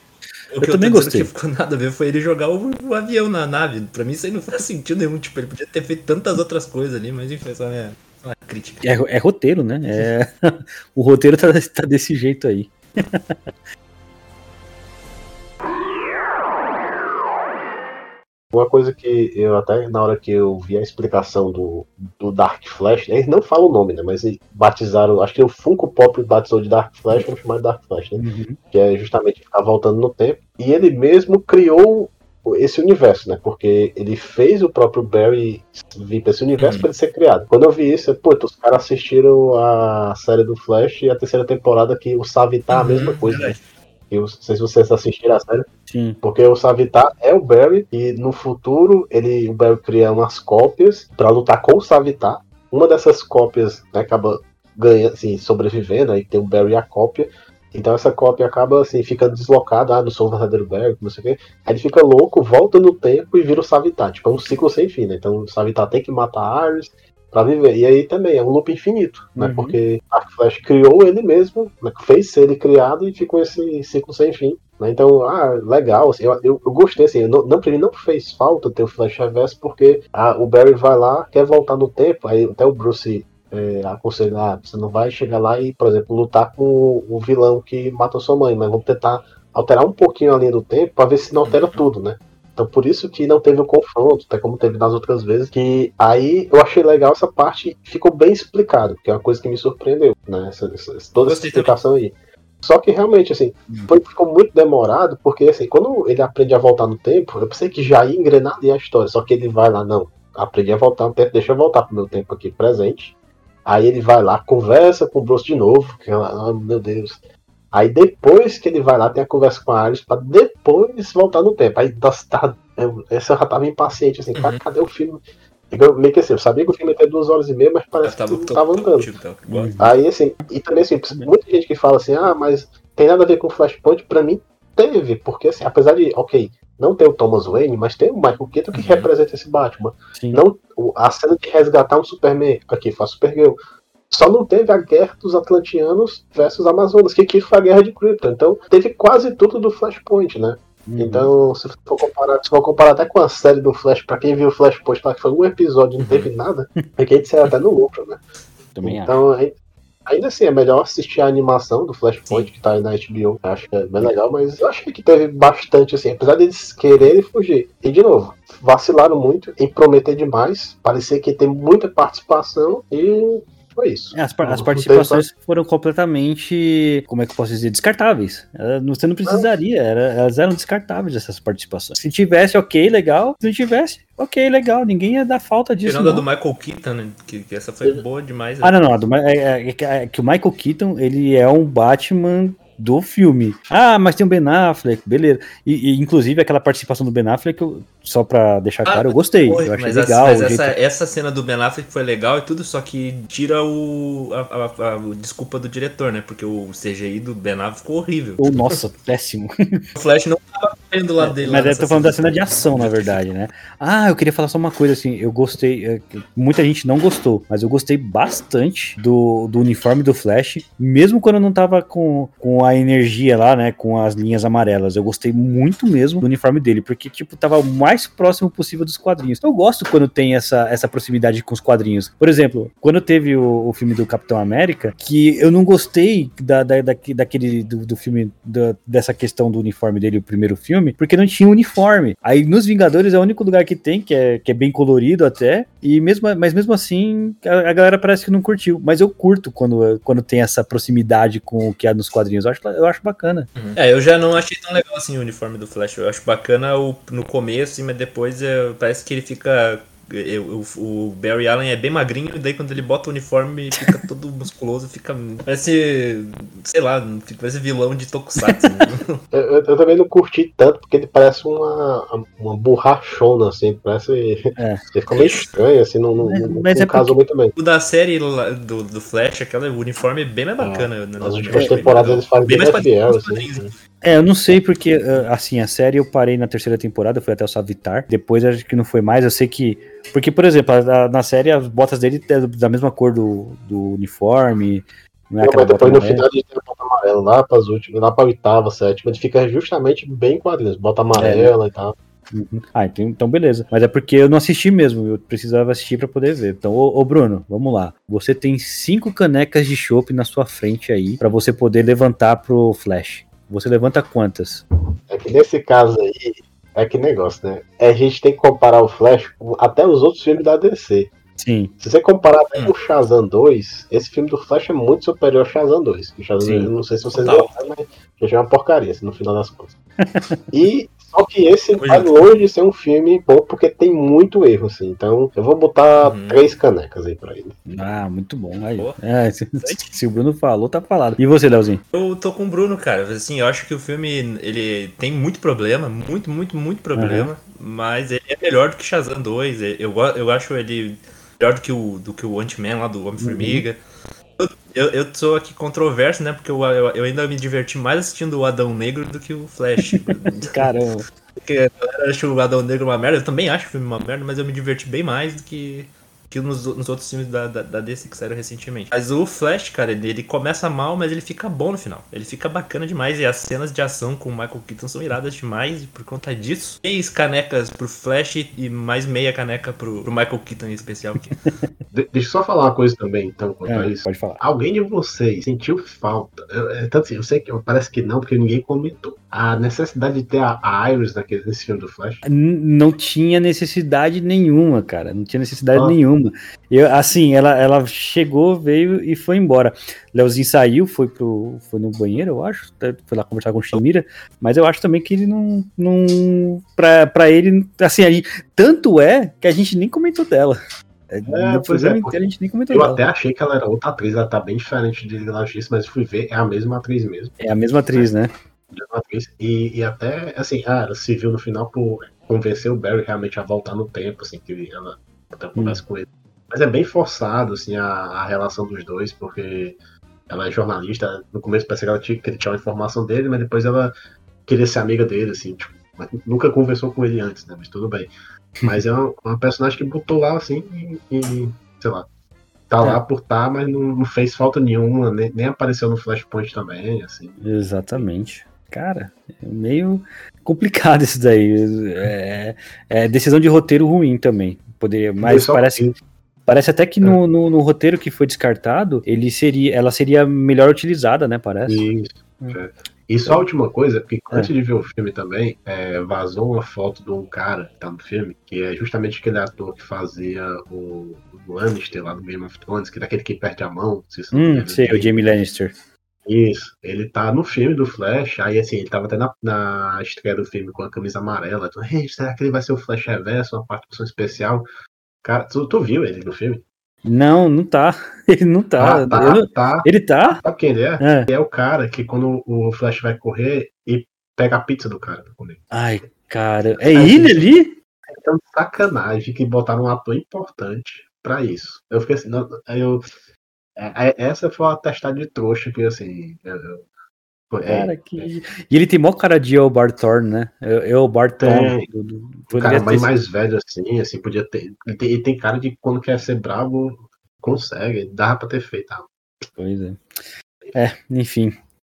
eu, eu também gostei. Que ficou nada a ver foi ele jogar o, o, avião na nave. Pra mim isso aí não faz sentido nenhum. Tipo, ele podia ter feito tantas outras coisas ali, mas enfim, essa é uma crítica. É, é roteiro, né? É... o roteiro tá, tá desse jeito aí. Uma coisa que eu até na hora que eu vi a explicação do, do Dark Flash, eles não falam o nome, né? Mas eles batizaram, acho que o Funko Pop batizou de Dark Flash, vamos chamar de Dark Flash, né? Uhum. Que é justamente ficar voltando no tempo. E ele mesmo criou esse universo, né? Porque ele fez o próprio Barry vir pra esse universo Uhum. pra ele ser criado. Quando eu vi isso, eu, pô, os caras assistiram a série do Flash e a terceira temporada que o Savitar é a mesma Uhum, coisa, né? Eu não sei se vocês assistiram a série. Sim. Porque o Savitar é o Barry e no futuro ele, o Barry cria umas cópias pra lutar com o Savitar. Uma dessas cópias né, acaba ganhando, assim, sobrevivendo, aí tem o Barry e a cópia. Então essa cópia acaba assim, ficando deslocada, ah, não sou o verdadeiro Barry, não sei o quê. Aí ele fica louco, volta no tempo e vira o Savitar. Tipo, é um ciclo sem fim, né? Então o Savitar tem que matar a Iris pra viver. E aí também é um loop infinito, né? Uhum. Porque a Flash criou ele mesmo, né? fez ser ele criado e ficou esse ciclo sem fim. né? Então, ah, legal, assim, eu, eu, eu gostei, assim, eu não, não, pra mim não fez falta ter o Flash Reverso, porque ah, o Barry vai lá, quer voltar no tempo, aí até o Bruce é, aconselha, ah, você não vai chegar lá e, por exemplo, lutar com o, o vilão que matou sua mãe, mas vamos tentar alterar um pouquinho a linha do tempo pra ver se não altera tudo, né? Então por isso que não teve o confronto, até como teve nas outras vezes, que aí eu achei legal essa parte, ficou bem explicado, que é uma coisa que me surpreendeu, né? Essa, essa, toda essa explicação aí. Só que realmente, assim, foi, ficou muito demorado, porque assim, quando ele aprende a voltar no tempo, eu pensei que já ia engrenar ali a história, só que ele vai lá, não, aprendi a voltar no tempo, deixa eu voltar pro meu tempo aqui presente. Aí ele vai lá, conversa com o Bruce de novo, que ela, ah, meu Deus. Aí depois que ele vai lá, tem a conversa com a Alice pra depois voltar no tempo. Aí tá, tá, eu, essa eu já tava impaciente, assim, Uhum. cadê o filme? Eu, meio que assim, eu sabia que o filme ia ter duas horas e meia, mas parece Eu tava, que tô- não tava tô andando. Aí, assim, e também, assim, muita gente que fala assim, ah, mas tem nada a ver com Flashpoint, pra mim teve, porque, assim, apesar de, ok, não ter o Thomas Wayne, mas tem o Michael Keaton que Uhum. representa esse Batman. Sim. Não, a cena de resgatar um Superman, aqui, faz Supergirl. Só não teve a guerra dos Atlantianos versus Amazonas, que aqui foi a guerra de Krypton. Então, teve quase tudo do Flashpoint, né? Uhum. Então, se for comparar, se for comparar até com a série do Flash, pra quem viu o Flashpoint, lá que foi um episódio e não teve nada, é que a gente saiu até no lucro, né? Também acho. Então, ai- ainda assim, é melhor assistir a animação do Flashpoint que tá aí na HBO. Acho que é bem legal, mas eu achei que teve bastante, assim, apesar deles quererem fugir. E, de novo, vacilaram muito em prometer demais. Parecia que tem muita participação e foi isso. É, As, par- as participações foram completamente, como é que eu posso dizer, descartáveis. Não- Você não precisaria, era- elas eram descartáveis essas participações. Se tivesse, ok, legal. Se não tivesse, ok, legal. Ninguém ia dar falta disso. Tirando a do Michael Keaton, né? Que, que essa foi boa demais. Ah, não, não. a do é, é- é que- é que o Michael Keaton, ele é um Batman do filme. Ah, mas tem o Ben Affleck, beleza. E, e, inclusive aquela participação do Ben Affleck, eu- só pra deixar Ah, claro, eu gostei. Foi, eu achei legal. mas o jeito- essa, essa cena do Ben Affleck foi legal e tudo, só que tira o a, a- a- desculpa do diretor, né? Porque o CGI do Ben Affleck ficou horrível. Oh, nossa, péssimo. O Flash não tava correndo do lado dele. Mas lá eu tô falando da cena de ação, na verdade, né? Ah, eu queria falar só uma coisa assim. Eu gostei. é, Muita gente não gostou, mas eu gostei bastante do, do uniforme do Flash, mesmo quando eu não tava com, com a energia lá, né? Com as linhas amarelas. Eu gostei muito mesmo do uniforme dele, porque, tipo, tava o mais próximo possível dos quadrinhos. Eu gosto quando tem essa, essa proximidade com os quadrinhos. Por exemplo, quando teve o, o filme do Capitão América, que eu não gostei da, da, daque- daquele do, do filme da- dessa questão do uniforme dele, o primeiro filme, porque não tinha uniforme. Aí nos Vingadores é o único lugar que tem, que é, que é bem colorido até, e mesmo, mas mesmo assim a, a galera parece que não curtiu. Mas eu curto quando, quando tem essa proximidade com o que há nos quadrinhos. Eu acho, eu acho bacana. Uhum. É, eu já não achei tão legal assim o uniforme do Flash. Eu acho bacana o, no começo, mas depois é, parece que ele fica. é, O, o Barry Allen é bem magrinho, e daí quando ele bota o uniforme fica todo musculoso, fica. Parece. sei lá, fica- parece vilão de Tokusatsu. né? Eu, eu- eu também não curti tanto, porque ele parece uma, uma borrachona, assim, parece. É. Ele ficou meio estranho, assim, não, não, Mas- não, mas não é casou muito bem. o da série do, do Flash, aquela, o uniforme é bem mais bacana. né, Nas últimas bem temporadas eles fazem bem bem mais fiel, assim. É, eu não sei porque, ah, assim, a série eu parei na terceira temporada, fui até o Savitar. Depois acho que não foi mais. Eu sei que. Porque, por exemplo, a- na série as botas dele é da mesma cor do, do uniforme. Não é Não, mas depois no amarela. final gente tem a bota amarela lá pras últimas, lá pra oitava, sétima, ele fica justamente bem em quadrinhos, bota amarela e tal. Uhum. Ah, então, então beleza. Mas é porque eu não assisti mesmo, eu precisava assistir pra poder ver. Então, ô, ô, Bruno, vamos lá. Você tem cinco canecas de chopp na sua frente aí pra você poder levantar pro Flash. Você levanta quantas? É que nesse caso aí, é que negócio, né? É, a gente tem que comparar o Flash com até os outros filmes da DC. Sim. Se você comparar até Hum. com o Shazam 2, esse filme do Flash é muito superior ao Shazam 2. O Shazam Sim. 2, eu não sei se vocês Total. viram, mas já é uma porcaria, assim, no final das contas. e Só que esse Oi, vai gente. longe de ser um filme bom, porque tem muito erro, assim. Então, eu vou botar Uhum. três canecas aí pra ele. Ah, muito bom. Aí, é, se, se o Bruno falou, tá falado. E você, Leozinho? Eu tô com o Bruno, cara. Assim, eu acho que o filme ele tem muito problema, muito, muito, muito problema, mas ele é melhor do que Shazam 2. Eu, eu acho ele melhor do que o, do que o Ant-Man lá do Homem-Formiga. Eu, eu, eu sou aqui controverso, né? Porque eu, eu, eu ainda me diverti mais assistindo o Adão Negro do que o Flash. Caramba. Porque a galera acha o Adão Negro uma merda. Eu também acho o filme uma merda, mas eu me diverti bem mais do que, que nos, nos outros filmes da, da, da DC que saíram recentemente. Mas o Flash, cara, ele, ele começa mal, mas ele fica bom no final. Ele fica bacana demais. E as cenas de ação com o Michael Keaton são iradas demais. E por conta disso, três canecas pro Flash e mais meia caneca pro, pro Michael Keaton em especial. Que... De- deixa eu só falar uma coisa também, então, quanto a É, isso. pode falar. Alguém de vocês sentiu falta? Eu, é, tanto assim, eu sei que parece que não, porque ninguém comentou. A necessidade de ter a, a Iris naquele, nesse filme do Flash. Não tinha necessidade nenhuma, cara. Não tinha necessidade Ah. nenhuma. Eu, assim, ela, ela chegou, veio e foi embora. Leozinho saiu, foi pro, foi no banheiro, eu acho. Foi lá conversar com o Shimira. Mas eu acho também que ele não, não pra, pra ele, assim, a gente- tanto é que a gente nem comentou dela. É, no pois programa é, inteiro a gente nem comentou Eu dela. até achei que ela era outra atriz, ela tá bem diferente de Lila X, mas fui ver, é a mesma atriz mesmo. É a mesma atriz, né? E, e até, assim, ah, se viu no final por convencer o Barry realmente a voltar no tempo, assim, que ela até conversa com ele. Mas é bem forçado, assim, a, a relação dos dois, porque ela é jornalista, no começo parece que ela tinha, que ele tinha uma informação dele, mas depois ela queria ser amiga dele, assim, tipo, nunca conversou com ele antes, né, mas tudo bem. Mas é uma, uma personagem que botou lá, assim, e, e, sei lá, tá lá por tá, mas não, não fez falta nenhuma, nem, nem apareceu no Flashpoint também, assim. Exatamente. Cara, é meio complicado isso daí. É, é decisão de roteiro ruim também. Poderia, mas só parece, parece até que no, no, no roteiro que foi descartado, ele seria, ela seria melhor utilizada, né? Parece. Isso. Hum. é. E só a última coisa, porque É. antes de ver o filme também, é, vazou uma foto de um cara que tá no filme, que é justamente aquele ator que fazia o, o Lannister lá do Game of Thrones, que é daquele que perde a mão. se Hum, sei, o. Jamie Lannister. Isso, ele tá no filme do Flash, aí assim, ele tava até na, na estreia do filme com a camisa amarela. Então, "Ei, será que ele vai ser o Flash Reverso, uma participação especial? Cara, tu, tu viu ele no filme? Não, não tá. Ele não tá. Ah, tá, não- tá. Ele tá? Sabe quem ele é? É. Ele é o cara que quando o Flash vai correr e pega a pizza do cara pra comer. Ai, cara. É ele ali? Então, sacanagem que botaram um ator importante pra isso. Eu fiquei assim, não, eu. É- é- essa foi uma testada de trouxa que, assim. Eu, é, Cara, que... E ele tem mó cara de Elbar Thorne, né? Elbar Thorne. Tem. Do, do, poderia cara mais, ter- mais velho assim, assim, podia ter. Ele tem, ele tem cara de quando quer ser bravo, consegue. Dá pra ter feito. ah, Pois é. É, enfim.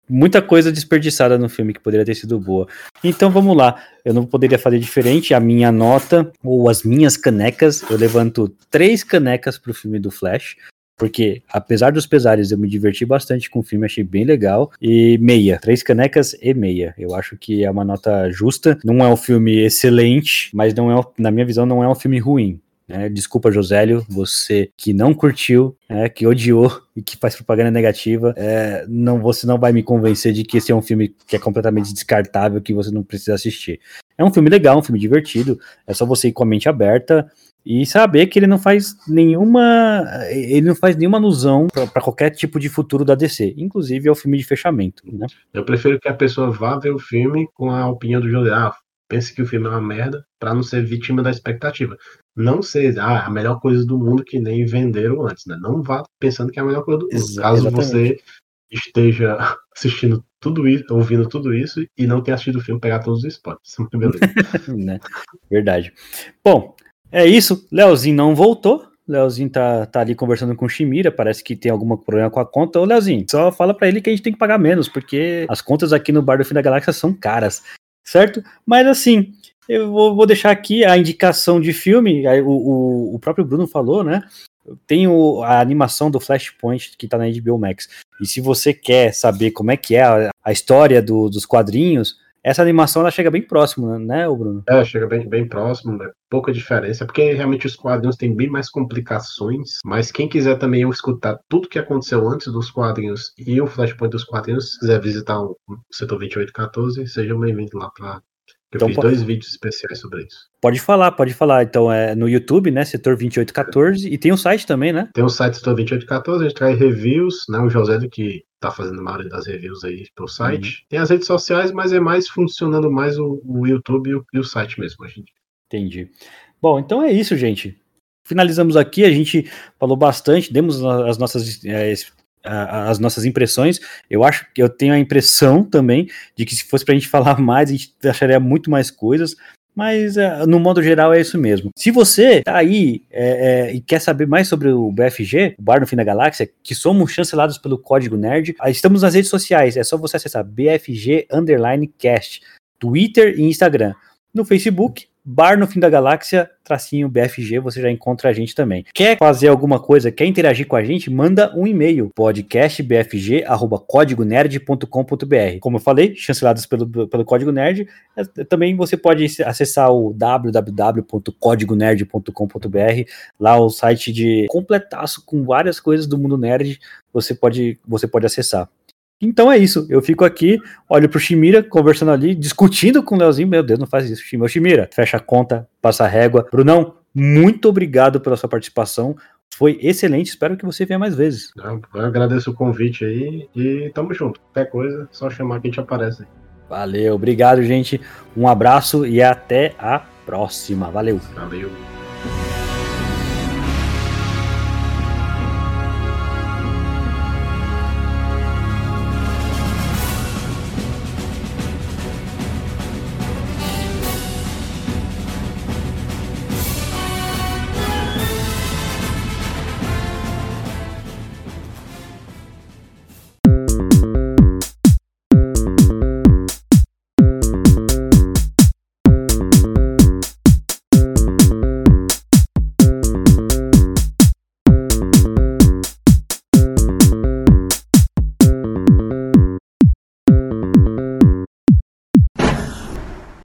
Muita coisa desperdiçada no filme que poderia ter sido boa. Então vamos lá. Eu não poderia fazer diferente. A minha nota, ou as minhas canecas, eu levanto três canecas pro filme do Flash. Porque, apesar dos pesares, eu me diverti bastante com o filme, achei bem legal. E meia, três canecas e meia. Eu acho que é uma nota justa. Não é um filme excelente, mas não é, na minha visão, não é um filme ruim. né? Desculpa, Josélio, você que não curtiu, né, que odiou e que faz propaganda negativa, é, não, você não vai me convencer de que esse é um filme que é completamente descartável, que você não precisa assistir. É um filme legal, um filme divertido, é só você ir com a mente aberta e saber que ele não faz nenhuma ele não faz nenhuma alusão para qualquer tipo de futuro da DC, inclusive ao filme de fechamento, né? Eu prefiro que a pessoa vá ver o filme com a opinião do José. Ah, pense que o filme é uma merda pra não ser vítima da expectativa. Não ser ah, a melhor coisa do mundo que nem venderam antes, né? Não vá pensando que é a melhor coisa do mundo. Caso exatamente. você esteja assistindo tudo isso, ouvindo tudo isso e não tenha assistido o filme, pegar todos os spoilers. Beleza. né? Verdade. Bom, é isso. Leozinho não voltou. Leozinho tá, tá ali conversando com o Shimira, parece que tem algum problema com a conta. Ô, Leozinho, só fala pra ele que a gente tem que pagar menos, porque as contas aqui no Bar do Fim da Galáxia são caras, certo? Mas assim, eu vou, vou deixar aqui a indicação de filme, o, o, o próprio Bruno falou, né? Tem o- a animação do Flashpoint que tá na HBO Max. E se você quer saber como é que é a, a história do- dos quadrinhos, essa animação ela chega bem próximo, né, ô Bruno? É, chega bem, bem próximo, né? pouca diferença, porque realmente os quadrinhos têm bem mais complicações, mas quem quiser também escutar tudo que aconteceu antes dos quadrinhos e o Flashpoint dos quadrinhos, se quiser visitar o setor 2814, seja bem-vindo lá para Eu Então fiz pode- dois vídeos especiais sobre isso. Pode falar, pode falar. Então é no YouTube, né? Setor 2814. E tem o site também, né? Tem o site Setor 2814, a gente traz reviews, né? O José do que tá fazendo a maioria das reviews aí pro site. Tem as redes sociais, mas é mais funcionando mais o, o YouTube e o, e o site mesmo, em dia. Entendi. Bom, então é isso, gente. Finalizamos aqui. A gente falou bastante, demos a- as nossas, es- a- a- as nossas impressões. Eu acho que eu tenho a impressão também de que se fosse pra gente falar mais, a gente acharia muito mais coisas. Mas eh, no modo geral é isso mesmo. Se você tá aí eh, eh, e quer saber mais sobre o BFG, o Bar no Fim da Galáxia, que somos chancelados pelo Código Nerd, ah, estamos nas redes sociais. É só você acessar BFG Underline Cast, Twitter e Instagram. No Facebook, Bar no Fim da Galáxia, tracinho BFG, você já encontra a gente também. Quer fazer alguma coisa, quer interagir com a gente, manda um e-mail, podcastbfg.códigonerd.com.br. Como eu falei, chancelados pelo, pelo Código Nerd, é, também você pode acessar o www.códigonerd.com.br, lá o site de completaço com várias coisas do mundo nerd, você pode, você pode acessar. Então é isso, eu fico aqui, olho pro Shimira, conversando ali, discutindo com o Leozinho, meu Deus, não faz isso, Shimira. Shimira, fecha a conta, passa a régua. Brunão, muito obrigado pela sua participação, foi excelente, espero que você venha mais vezes. Eu eu agradeço o convite aí e tamo junto. Qualquer coisa, só chamar que a gente aparece. Valeu, obrigado, gente, um abraço e até a próxima, valeu. Valeu.